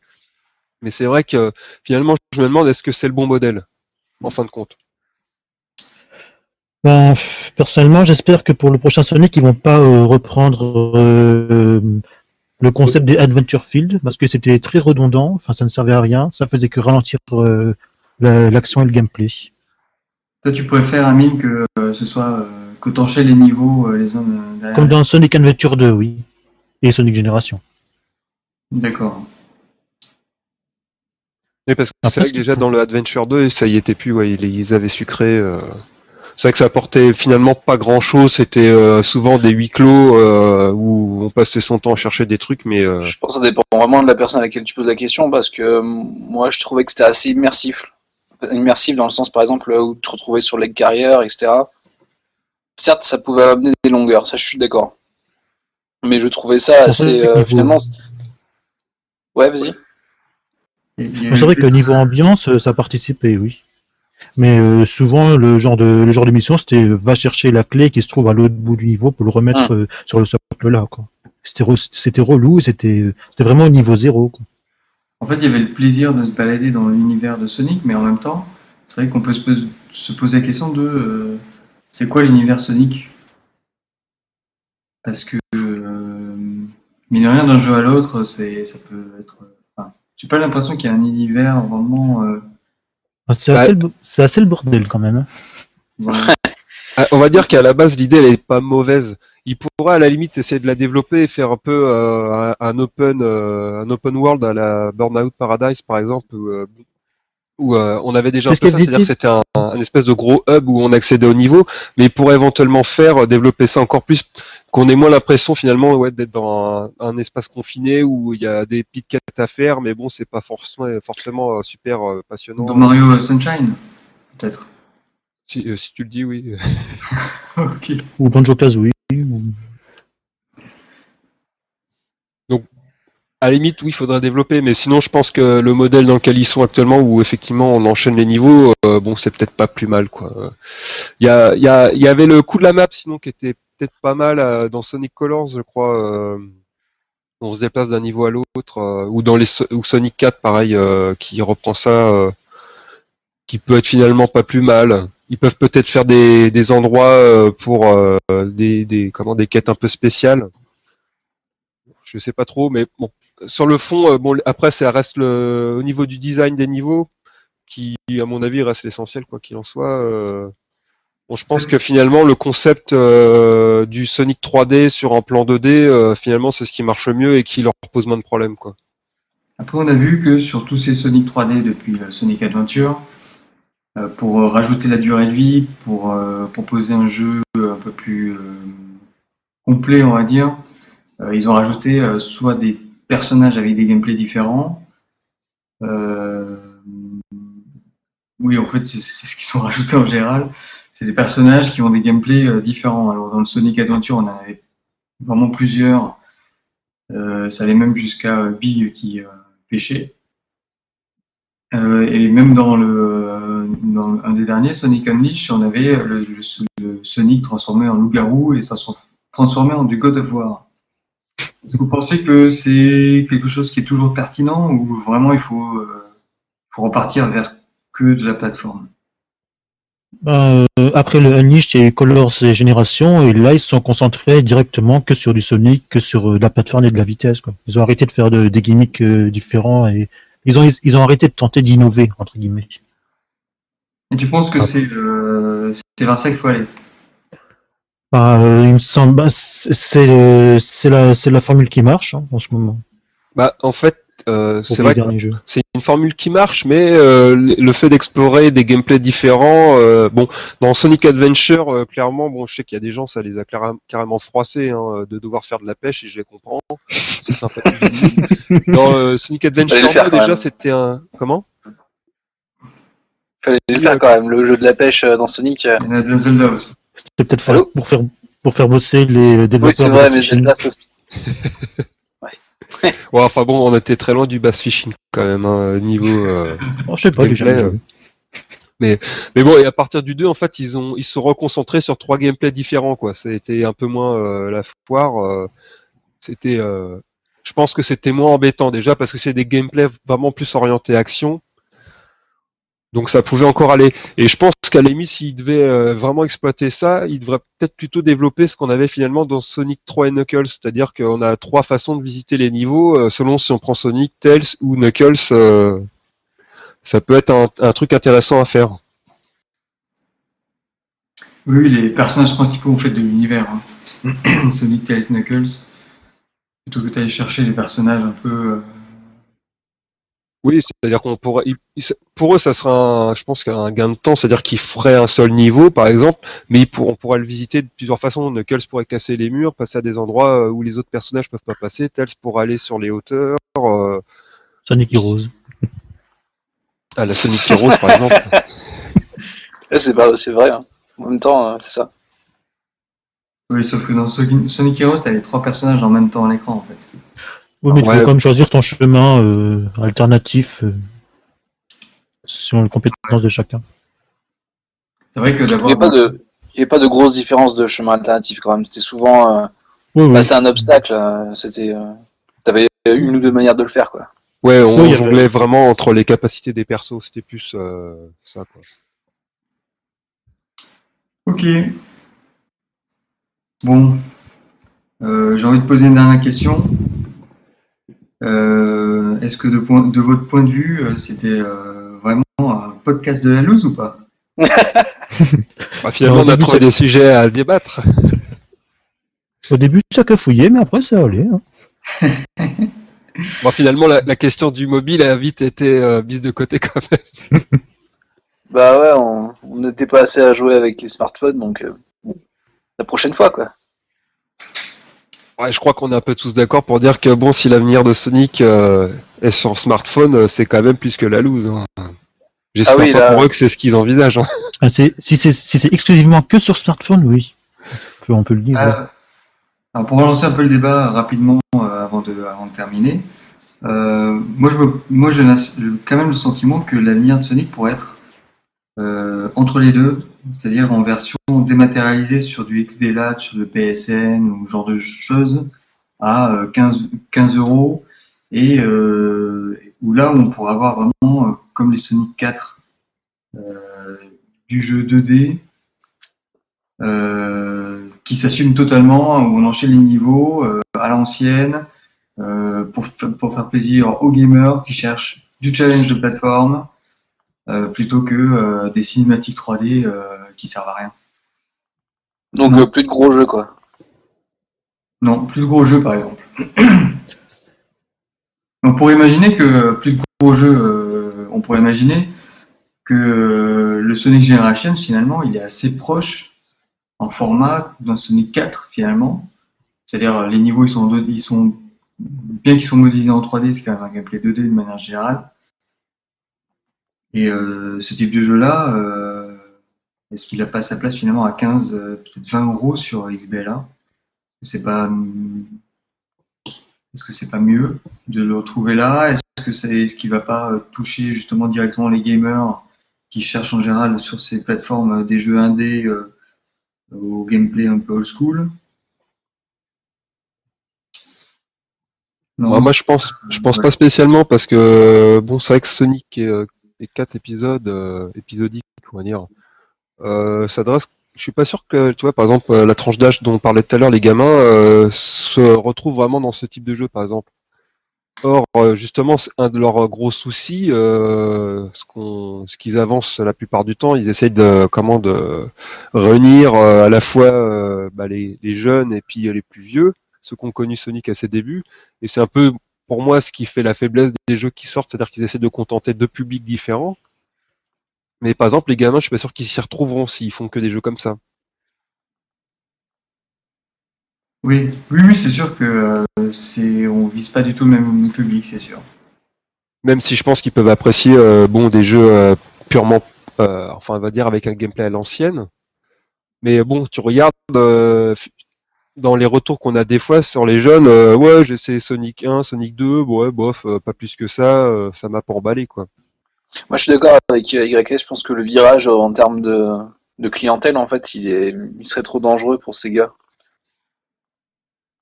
Mais c'est vrai que finalement, je me demande est-ce que c'est le bon modèle en fin de compte? Ben, personnellement, j'espère que pour le prochain Sonic, ils vont pas euh, reprendre euh, le concept des Adventure Field, parce que c'était très redondant, enfin ça ne servait à rien, ça faisait que ralentir euh, la- l'action et le gameplay. Toi, tu préfères, Amine, que euh, ce soit euh, que t'enchaînes les niveaux euh, les derrière Comme dans Sonic Adventure 2, oui. Et Sonic Génération. D'accord. Oui, parce que c'est vrai que déjà dans le Adventure 2, ça y était plus, ouais, ils, ils avaient sucré. C'est vrai que ça apportait finalement pas grand chose, c'était euh, souvent des huis clos euh, où on passait son temps à chercher des trucs, mais euh, Je pense que ça dépend vraiment de la personne à laquelle tu poses la question parce que moi je trouvais que c'était assez immersif. Immersif dans le sens par exemple où tu te retrouvais sur les carrières, etc. Certes, ça pouvait amener des longueurs, ça je suis d'accord. Mais je trouvais ça assez. euh, finalement. Ouais, vas-y. C'est vrai que niveau ambiance, ça participait, oui. Mais euh, souvent, le genre de le genre de mission, c'était euh, va chercher la clé qui se trouve à l'autre bout du niveau pour le remettre euh, sur le socle là. quoi. C'était re- c'était relou, c'était c'était vraiment au niveau zéro. Quoi. En fait, il y avait le plaisir de se balader dans l'univers de Sonic, mais en même temps, c'est vrai qu'on peut se, pos- se poser la question de euh, c'est quoi l'univers Sonic? Parce que, euh, mine de rien, d'un jeu à l'autre, c'est ça peut être. Enfin, j'ai pas l'impression qu'il y a un univers vraiment. C'est Bah- assez, le bo- c'est assez le bordel quand même. hein. ah, on va dire qu'à la base l'idée elle est pas mauvaise. Il pourrait à la limite essayer de la développer et faire un peu euh, un, un open euh, un open world à la Burnout Paradise par exemple. Où, euh, où euh, on avait déjà un peu ça, c'est-à-dire c'était un, un espèce de gros hub où on accédait au niveau, mais il pourrait éventuellement faire euh, développer ça encore plus, qu'on ait moins l'impression finalement ouais, d'être dans un, un espace confiné où il y a des petites quêtes à faire, mais bon, c'est pas forcément forcément euh, super euh, passionnant. Dans Mario Sunshine, peut-être. Si, euh, si tu le dis, oui. ok. Ou Banjo Kazooie. Ou... À la limite, oui, il faudrait développer, mais sinon, je pense que le modèle dans lequel ils sont actuellement, où effectivement on enchaîne les niveaux, euh, bon, c'est peut-être pas plus mal, quoi. Il y, a, il y, a, il y avait le coup de la map, sinon, qui était peut-être pas mal euh, dans Sonic Colors, je crois. euh, on se déplace d'un niveau à l'autre, ou dans les ou Sonic 4, pareil, qui reprend ça, qui peut être finalement pas plus mal. Ils peuvent peut-être faire des, endroits pour des, des comment des quêtes un peu spéciales. Je sais pas trop, mais bon, sur le fond, euh, bon, après, ça reste le, au niveau du design des niveaux, qui, à mon avis, reste l'essentiel, quoi qu'il en soit. euh. Je pense que finalement, le concept euh, du Sonic 3D sur un plan 2D, euh, finalement, c'est ce qui marche mieux et qui leur pose moins de problèmes, quoi. Après, on a vu que sur tous ces Sonic 3D depuis Sonic Adventure, pour rajouter la durée de vie, pour proposer un jeu un peu plus complet, on va dire, ils ont rajouté soit des personnages avec des gameplays différents. euh, oui, en fait, c'est ce qu'ils ont rajouté en général. C'est des personnages qui ont des gameplays euh, différents. Alors, dans le Sonic Adventure, on avait vraiment plusieurs. Euh, ça allait même jusqu'à euh, Big qui pêchait. Euh, et même dans le dans un des derniers, Sonic Unleashed, on avait le, le- Sonic transformé en loup-garou et ça se transformé en du God of War. Est-ce que vous pensez que c'est quelque chose qui est toujours pertinent ou vraiment il faut, euh, faut repartir vers que de la plateforme? Euh, après le Unleashed, il y a eu Colors et Génération, et là, ils se sont concentrés directement que sur du Sonic, que sur euh, de la plateforme et de la vitesse. Quoi. Ils ont arrêté de faire de- des gimmicks différents et ils ont, ils ont arrêté de tenter d'innover, entre guillemets. Et tu penses que c'est euh, c'est vers ça qu'il faut aller? Bah, euh, il me semble, bah, c'est la, c'est la formule qui marche hein, en ce moment Bah, en fait, euh, c'est vrai c'est une formule qui marche, mais euh, le fait d'explorer des gameplays différents, euh, bon, dans Sonic Adventure, euh, clairement, bon, je sais qu'il y a des gens, ça les a carrément froissés hein, de devoir faire de la pêche, et je les comprends. C'est sympathique. dans euh, Sonic Adventure, faire, déjà, c'était un comment? Fallait le faire quand même, le jeu de la pêche dans Sonic. Il y en a dans Zelda aussi. C'était peut-être Allô pour faire pour faire bosser les développeurs. Oui, c'est de vrai, Bass mais Fishing. Zelda, ça se Ouais, enfin bon, on était très loin du bass fishing quand même, hein, niveau. euh, je sais pas, j'ai gameplay, euh, joué. Mais bon, et à partir du 2, en fait, ils ont ils se sont reconcentrés sur trois gameplays différents, quoi. C'était un peu moins euh, la foire. euh, c'était, euh, je pense que c'était moins embêtant déjà parce que c'est des gameplays vraiment plus orientés action. Donc ça pouvait encore aller. Et je pense qu'à la limite, s'ils devaient euh, vraiment exploiter ça, ils devraient peut-être plutôt développer ce qu'on avait finalement dans Sonic 3 et Knuckles, c'est-à-dire qu'on a trois façons de visiter les niveaux euh, selon si on prend Sonic, Tails ou Knuckles. euh, ça peut être un, truc intéressant à faire. Oui, oui, les personnages principaux en fait de l'univers. hein. Sonic, Tails, Knuckles. Plutôt que d'aller chercher les personnages un peu. Oui, c'est-à-dire qu'on pourrait, pour eux, ça sera, un, je pense, qu'un gain de temps, c'est-à-dire qu'ils feraient un seul niveau, par exemple, mais ils pour- on pourrait le visiter de plusieurs façons. Knuckles pourrait casser les murs, passer à des endroits euh, où les autres personnages peuvent pas passer. Tails pourrait aller sur les hauteurs, euh, Sonic Heroes. à la Sonic Heroes, par exemple. C'est pas- c'est vrai. hein. En même temps, euh, c'est ça. Oui, sauf que dans Sonic Sonic Heroes, t'as les trois personnages en même temps à l'écran en fait. Oui, mais tu Ouais. peux quand même choisir ton chemin euh, alternatif euh, selon les compétences de chacun. C'est vrai que Il n'y avait pas de, il y avait pas de grosses différences de chemin alternatif quand même. C'était souvent, euh, Oui, oui. bah, c'était un obstacle. euh, C'était, t'avais une ou deux manières de le faire, quoi. Ouais, on Oui, avait- jonglait vraiment entre les capacités des persos. C'était plus euh, ça, quoi. Ok. Bon. Euh, J'ai envie de poser une dernière question. Euh, Est-ce que de, point- de votre point de vue, euh, c'était euh, vraiment un podcast de la loose ou pas? Bah, finalement, on a trouvé des sujets à débattre. Au début, ça cafouillait, mais après, ça allait. hein. Bon, finalement, la, la question du mobile a vite été euh, mise de côté quand même. Bah ouais, on n'était pas assez à jouer avec les smartphones, donc euh, la prochaine fois, quoi. Ouais, je crois qu'on est un peu tous d'accord pour dire que bon, si l'avenir de Sonic euh, est sur smartphone, euh, c'est quand même plus que la loose. hein. J'espère Ah oui, pas là- pour eux que c'est ce qu'ils envisagent. hein. Ah, si c'est si c'est exclusivement que sur smartphone, oui. On peut- On peut le dire. ouais. Alors pour relancer un peu le débat rapidement euh, avant, de, avant de terminer, euh, moi je me- moi j'ai quand même le sentiment que l'avenir de Sonic pourrait être entre les deux, c'est-à-dire en version dématérialisée sur du XBLAT, sur le PSN ou ce genre de choses à euh, 15, 15 euros. Et euh, où là on pourrait avoir vraiment euh, comme les Sonic 4 euh, du jeu 2D euh, qui s'assume totalement, où on enchaîne les niveaux euh, à l'ancienne, euh, pour, pour faire plaisir aux gamers qui cherchent du challenge de plateforme, euh, plutôt que euh, des cinématiques 3D euh, qui servent à rien. Donc euh, plus de gros jeux, quoi. Non, plus de gros jeux par exemple. on pourrait imaginer que plus de gros jeux, euh, on pourrait imaginer que euh, le Sonic Generation finalement il est assez proche en format d'un Sonic 4 finalement. C'est-à-dire euh, les niveaux ils sont, ils sont bien qu'ils sont modélisés en 3D, c'est quand même un gameplay 2D de manière générale. Et euh, ce type de jeu-là, euh, est-ce qu'il a pas sa place finalement à 15, euh, peut-être 20 euros sur XBLA c'est pas est-ce que c'est pas mieux de le retrouver là? Est-ce que c'est est-ce qu'il va pas toucher justement directement les gamers qui cherchent en général sur ces plateformes des jeux indés au gameplay un peu old school? Non, Moi, moi, je pense, je pense Ouais. pas spécialement parce que bon, c'est vrai que Sonic est, est quatre épisodes euh, épisodiques, on va dire. Euh. Je suis pas sûr que, tu vois, par exemple, euh, la tranche d'âge dont on parlait tout à l'heure, les gamins euh, se retrouvent vraiment dans ce type de jeu, par exemple. Or, euh, justement, c'est un de leurs gros soucis, euh, ce qu'on, ce qu'ils avancent la plupart du temps, ils essayent de, comment, de réunir euh, à la fois bah, les, les jeunes et puis les plus vieux, ceux qui ont connu Sonic à ses débuts. Et c'est un peu, pour moi, ce qui fait la faiblesse des jeux qui sortent, c'est-à-dire qu'ils essaient de contenter deux publics différents. Mais par exemple, les gamins, je suis pas sûr qu'ils s'y retrouveront s'ils font que des jeux comme ça. Oui, oui, oui, c'est sûr que euh, c'est on vise pas du tout le même public, c'est sûr. Même si je pense qu'ils peuvent apprécier, euh, bon, des jeux euh, purement, euh, enfin, on va dire avec un gameplay à l'ancienne. Mais bon, tu regardes euh, dans les retours qu'on a des fois sur les jeunes, euh, ouais, j'ai essayé Sonic 1, Sonic 2, bon, ouais, bof, euh, pas plus que ça, euh, ça m'a pas emballé, quoi. Moi, je suis d'accord avec YS. Je pense que le virage en termes de, de clientèle, en fait, il, est, il serait trop dangereux pour ces gars.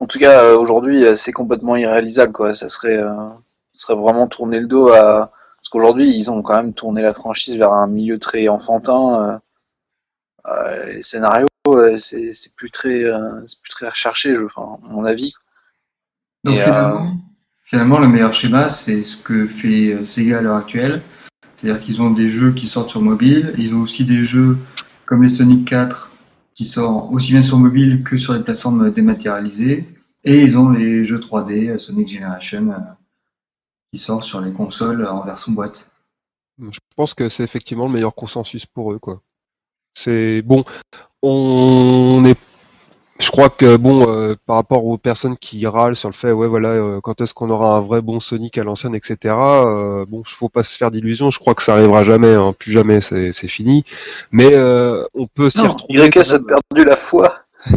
En tout cas, aujourd'hui, c'est complètement irréalisable, quoi. Ça serait, ça serait vraiment tourner le dos à. Parce qu'aujourd'hui, ils ont quand même tourné la franchise vers un milieu très enfantin. les scénarios, c'est c'est plus très, euh, c'est plus très recherché, je, enfin, à mon avis. Donc Et, euh, finalement, finalement, le meilleur schéma, c'est ce que fait euh, Sega à l'heure actuelle. C'est-à-dire qu'ils ont des jeux qui sortent sur mobile, ils ont aussi des jeux comme les Sonic 4 qui sortent aussi bien sur mobile que sur les plateformes dématérialisées, et ils ont les jeux 3D euh, Sonic Generation euh, qui sortent sur les consoles en version boîte. Je pense que c'est effectivement le meilleur consensus pour eux, quoi. C'est bon, on est, je crois que bon, euh, par rapport aux personnes qui râlent sur le fait, ouais, voilà, euh, quand est-ce qu'on aura un vrai bon Sonic à l'ancienne, etc. Euh, bon, faut pas se faire d'illusions. Je crois que ça arrivera jamais, hein, plus jamais, c'est fini. Mais euh, on peut s'y retrouver. YS a perdu la foi.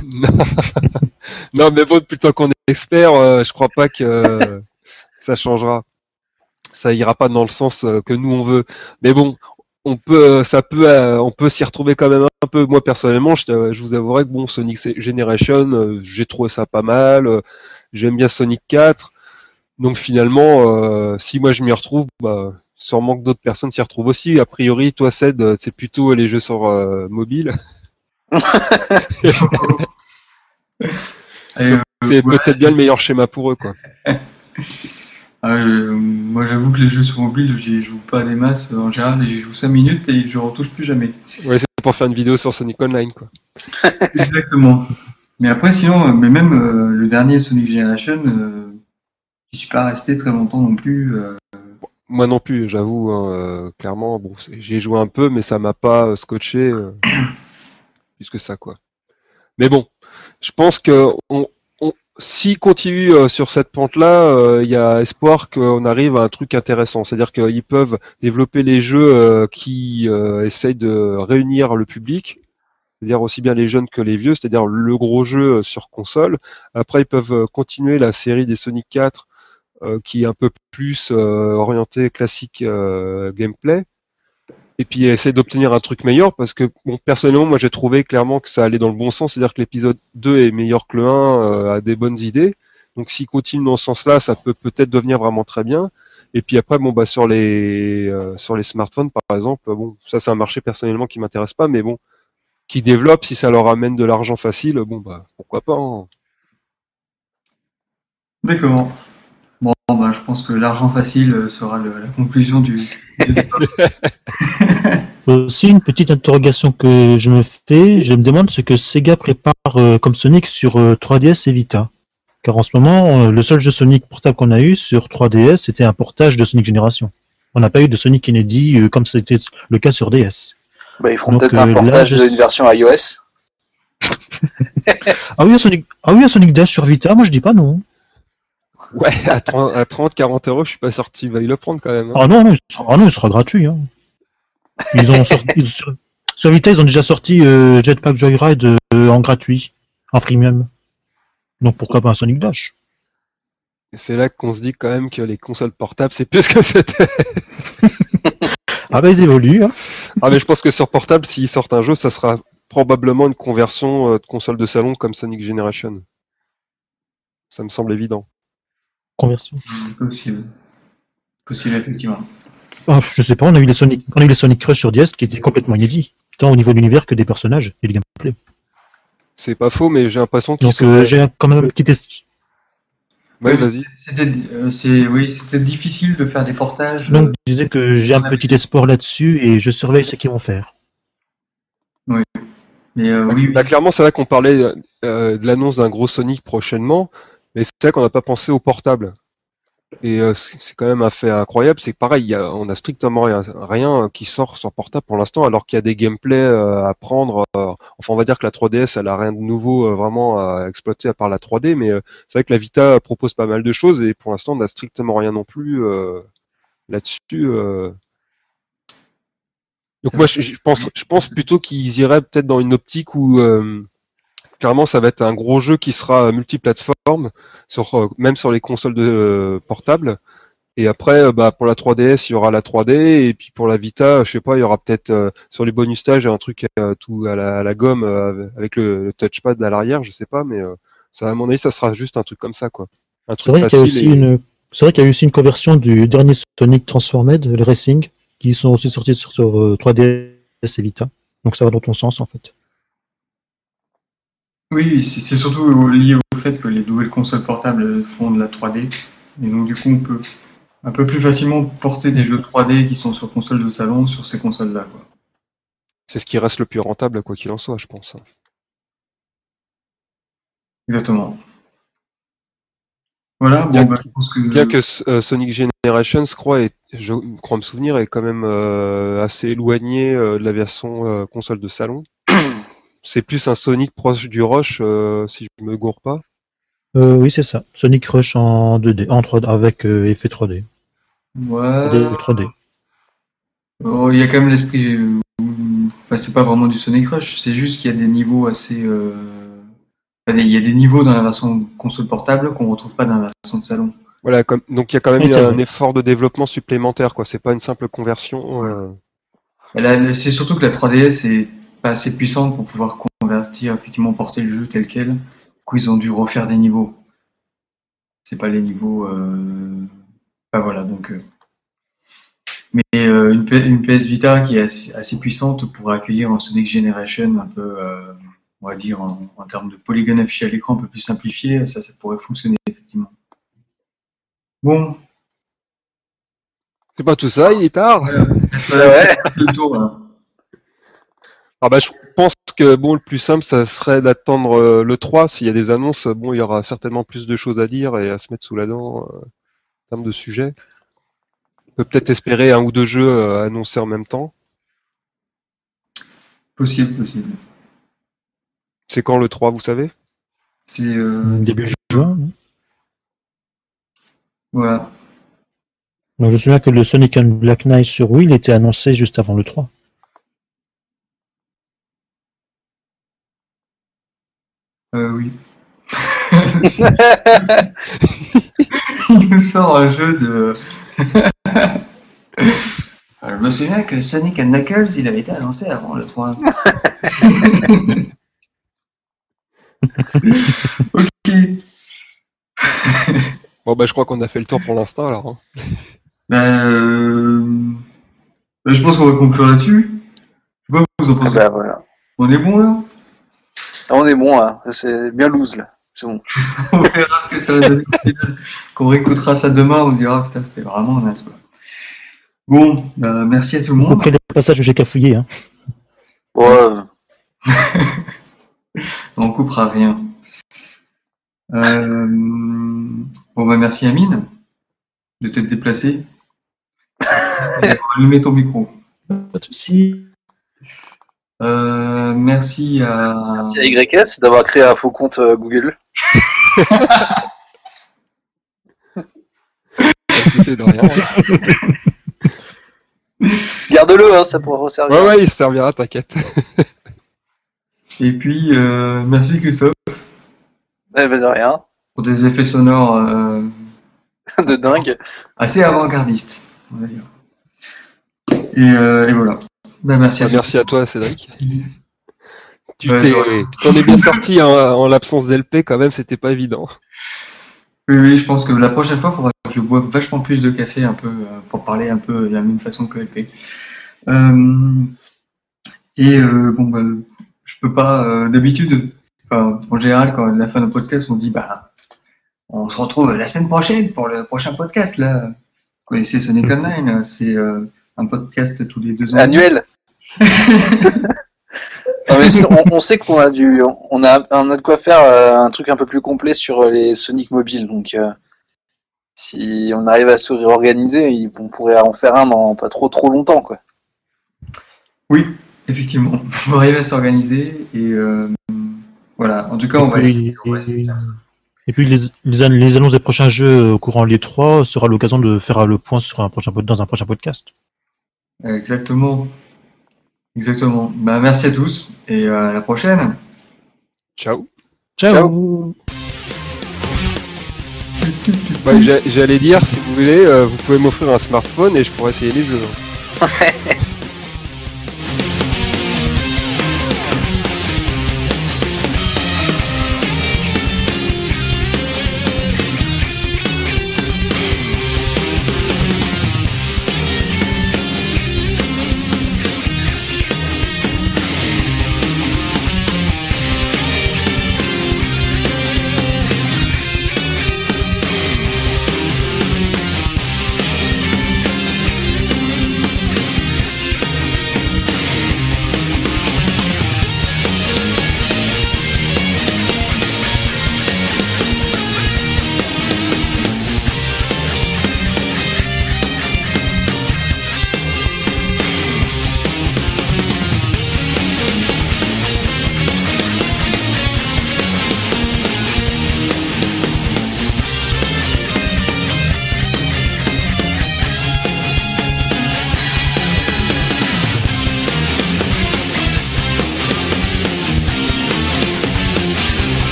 non. mais bon, depuis le temps qu'on est expert, je crois pas que ça changera. Ça ira pas dans le sens que nous on veut. Mais bon, on peut, ça peut, euh, on peut s'y retrouver quand même un peu. Moi personnellement, je, vous avouerai que bon, Sonic Generation, euh, j'ai trouvé ça pas mal. euh, J'aime bien Sonic 4. Donc finalement, si moi je m'y retrouve, bah, sûrement que d'autres personnes s'y retrouvent aussi. A priori, toi, Ced, c'est plutôt les jeux sur mobile. C'est ouais, peut-être bien le meilleur schéma pour eux, quoi. euh, moi j'avoue que les jeux sur mobile, j'y joue pas des masses en général, j'y joue 5 minutes et je retouche plus jamais. Ouais, c'est pour faire une vidéo sur Sonic Online, quoi. Exactement. Mais après, sinon, euh, mais même euh, le dernier Sonic Generation, euh, Je suis pas resté très longtemps non plus. euh, Moi non plus, j'avoue, hein, euh, clairement. Bon, j'ai joué un peu, mais ça m'a pas euh, scotché euh, plus que ça, quoi. Mais bon, je pense que on, s'il continue euh, sur cette pente-là, euh, il y a espoir qu'on arrive à un truc intéressant. C'est-à-dire qu'ils peuvent développer les jeux euh, qui essayent de réunir le public, c'est-à-dire aussi bien les jeunes que les vieux, c'est-à-dire le gros jeu sur console. Après, ils peuvent continuer la série des Sonic 4 euh, qui est un peu plus euh, orienté classique gameplay et puis essayer d'obtenir un truc meilleur parce que bon personnellement moi j'ai trouvé clairement que ça allait dans le bon sens c'est-à-dire que l'épisode 2 est meilleur que le 1 euh, a des bonnes idées donc s'il continue dans ce sens-là ça peut peut-être devenir vraiment très bien et puis après bon bah sur les euh, sur les smartphones par exemple bon ça c'est un marché personnellement qui m'intéresse pas mais bon qui développe si ça leur amène de l'argent facile bon bah pourquoi pas hein. D'accord. Bon, bah, je pense que l'argent facile euh, sera le- la conclusion du. Aussi, une petite interrogation que je me fais, je me demande ce que Sega prépare euh, comme Sonic sur euh, 3DS et Vita. Car en ce moment, euh, le seul jeu Sonic portable qu'on a eu sur 3DS, c'était un portage de Sonic Génération. On n'a pas eu de Sonic inédit euh, comme c'était le cas sur DS. Bah, ils feront Donc, peut-être euh, un là, portage je- d'une version iOS. Ah oui, un Sonic, ah oui, un Sonic Dash sur Vita, moi je dis pas non. Ouais à 30 à 30 40 euros je suis pas sorti il va y le prendre quand même hein. Ah non, non, il sera, ah non, il sera gratuit. hein. Ils ont sorti, ils- sur, sur Vita, ils ont déjà sorti euh, Jetpack Joyride euh, en gratuit, en freemium. Donc pourquoi pas un Sonic Dash? Et c'est là qu'on se dit quand même que les consoles portables, c'est plus ce que c'était. Ah bah ils évoluent. Hein. Ah mais je pense que sur portable, s'ils sortent un jeu, ça sera probablement une conversion euh, de console de salon comme Sonic Generation. Ça me semble évident. Conversion. Possible. Possible, effectivement. Ah, je sais pas, on a eu les Sonic, on a eu les Sonic Crush sur DS qui étaient complètement inédits, tant au niveau de l'univers que des personnages et du gameplay. C'est pas faux, mais j'ai l'impression qu'ils Donc sont... euh, j'ai quand même un petit es- Ouais, Oui, vas-y. C'était, euh, c'est, oui, c'était difficile de faire des portages. donc je disais que j'ai un petit espoir là-dessus et je surveille ce qu'ils vont faire. mais euh, Bah, oui, bah, clairement, c'est vrai qu'on parlait euh, de l'annonce d'un gros Sonic prochainement, mais c'est vrai qu'on n'a pas pensé au portable. Et euh, c'est quand même un fait incroyable, c'est que pareil, il y a, on a strictement rien, rien qui sort sur portable pour l'instant, alors qu'il y a des gameplays euh, à prendre. euh, enfin, on va dire que la 3DS, elle a rien de nouveau vraiment à exploiter à part la 3D, mais c'est vrai que la Vita propose pas mal de choses et pour l'instant, on n'a strictement rien non plus là-dessus. Donc moi, je, je pense, je pense plutôt qu'ils iraient peut-être dans une optique où clairement, ça va être un gros jeu qui sera multiplateforme, sur, euh, même sur les consoles de euh, portables. Et après, euh, bah, pour la 3DS, il y aura la 3D, et puis pour la Vita, je sais pas, il y aura peut-être euh, sur les bonus stages un truc euh, tout à la, à la gomme euh, avec le, le touchpad à l'arrière, je sais pas, mais euh, ça, à mon avis, ça sera juste un truc comme ça, quoi. Un C'est truc vrai qu'il y a aussi et- une, c'est vrai qu'il y a eu aussi une conversion du dernier Sonic Transformed, le Racing, qui sont aussi sortis sur, sur, euh, 3DS et Vita. Donc ça va dans ton sens en fait. Oui, c'est, surtout lié au fait que les nouvelles consoles portables font de la 3D. Et donc, du coup, on peut un peu plus facilement porter des jeux 3D qui sont sur console de salon sur ces consoles-là. C'est ce qui reste le plus rentable, quoi qu'il en soit, je pense. hein. Exactement. Voilà, Bien bon, bah, je pense que. Bien que euh, Sonic Generations, je crois, est, je crois me souvenir, est quand même euh, assez éloigné euh, de la version console de salon. C'est plus un Sonic proche du Rush, euh, si je me gourre pas. Euh, oui, c'est ça. Sonic Rush en 2D, en 3D, avec euh, effet 3D. Ouais. Des 3D. Oh, il y a quand même l'esprit. Enfin, c'est pas vraiment du Sonic Rush, c'est juste qu'il y a des niveaux assez. euh, enfin, Il y a des niveaux dans la version console portable qu'on retrouve pas dans la version de salon. Voilà, comme, donc il y a quand même Oui, un vrai. effort de développement supplémentaire, quoi. C'est pas une simple conversion. euh, C'est surtout que la 3DS est pas assez puissante pour pouvoir convertir, effectivement, porter le jeu tel quel. Du coup, ils ont dû refaire des niveaux. C'est pas les niveaux. Euh... Enfin, voilà, donc. euh, Mais euh, une, P- une PS Vita qui est assez, assez puissante pourrait accueillir un Sonic Generation un peu, on va dire, en, en termes de polygone affiché à l'écran un peu plus simplifié. Ça, ça pourrait fonctionner, effectivement. Bon, C'est pas tout ça, il est tard. Ouais. le tour, là. Ah bah je pense que bon le plus simple ça serait d'attendre euh, le 3 s'il y a des annonces bon il y aura certainement plus de choses à dire et à se mettre sous la dent. euh. en termes de sujet. On peut peut-être espérer un ou deux jeux euh, annoncés en même temps. Possible, possible. C'est quand le 3, vous savez? C'est euh, Début juin. hein. voilà. Donc, je me souviens que le Sonic and Black Knight sur Wii, il était annoncé juste avant le 3. Euh, oui. Il nous sort un jeu de. Je me souviens que Sonic and Knuckles, il avait été annoncé avant le 3. ok. Bon, bah, je crois qu'on a fait le tour pour l'instant, alors. hein. Ben, euh, ben, je pense qu'on va conclure là-dessus. Je sais pas, vous en Ah pensez. bah, voilà. On est bon là? Ah, On est bon là, c'est bien loose là. C'est bon. On verra ce que ça va donner au final. Quand on réécoutera ça demain, on se dira putain, c'était vraiment naze. quoi. Bon, ben, merci à tout le monde. Après les passages que j'ai cafouillés. Hein. Ouais, On coupera rien. Euh, Bon, bah, merci Amine de t'être déplacé. Allumé ton micro. Pas de soucis. Euh, merci à. merci à YS d'avoir créé un faux compte euh, Google. De rien. Garde-le, hein, ça pourra resservir. Ouais, ouais, il se servira, t'inquiète. Et puis, euh, merci Christophe Eh ben, de rien. pour des effets sonores euh, de dingue. assez avant-gardistes, on va dire. Et, euh, et voilà. Ben, merci à Merci à toi, Cédric. Tu Ouais, ouais. t'en es bien sorti hein, en l'absence d'LP, quand même, c'était pas évident. Oui, oui, je pense que la prochaine fois, il faudra que je boive vachement plus de café un peu euh, pour parler un peu de la même façon que LP. Euh, et euh, bon, bah, je peux pas euh, d'habitude. Enfin, en général, quand à la fin d'un podcast, on dit bah, on se retrouve la semaine prochaine pour le prochain podcast. Là, vous connaissez Sonic Online, c'est euh, un podcast tous les deux ans. Annuel. Non, mais c'est- on, on sait qu'on a du, on a, on a de quoi faire euh, un truc un peu plus complet sur les Sonic mobiles. Donc, euh, si on arrive à se réorganiser, on pourrait en faire un dans pas trop trop longtemps, quoi. Oui, effectivement. On va arriver à s'organiser et euh, voilà. En tout cas, on va essayer. on va essayer de faire ça. Et puis les, les, an- les annonces des prochains jeux au courant les 3 sera l'occasion de faire le point sur un prochain, dans un prochain podcast. Exactement. Exactement. Bah, merci à tous et à la prochaine. Ciao. Ciao, Bah, j'a- j'allais dire, si vous voulez, euh, vous pouvez m'offrir un smartphone et je pourrais essayer les jeux.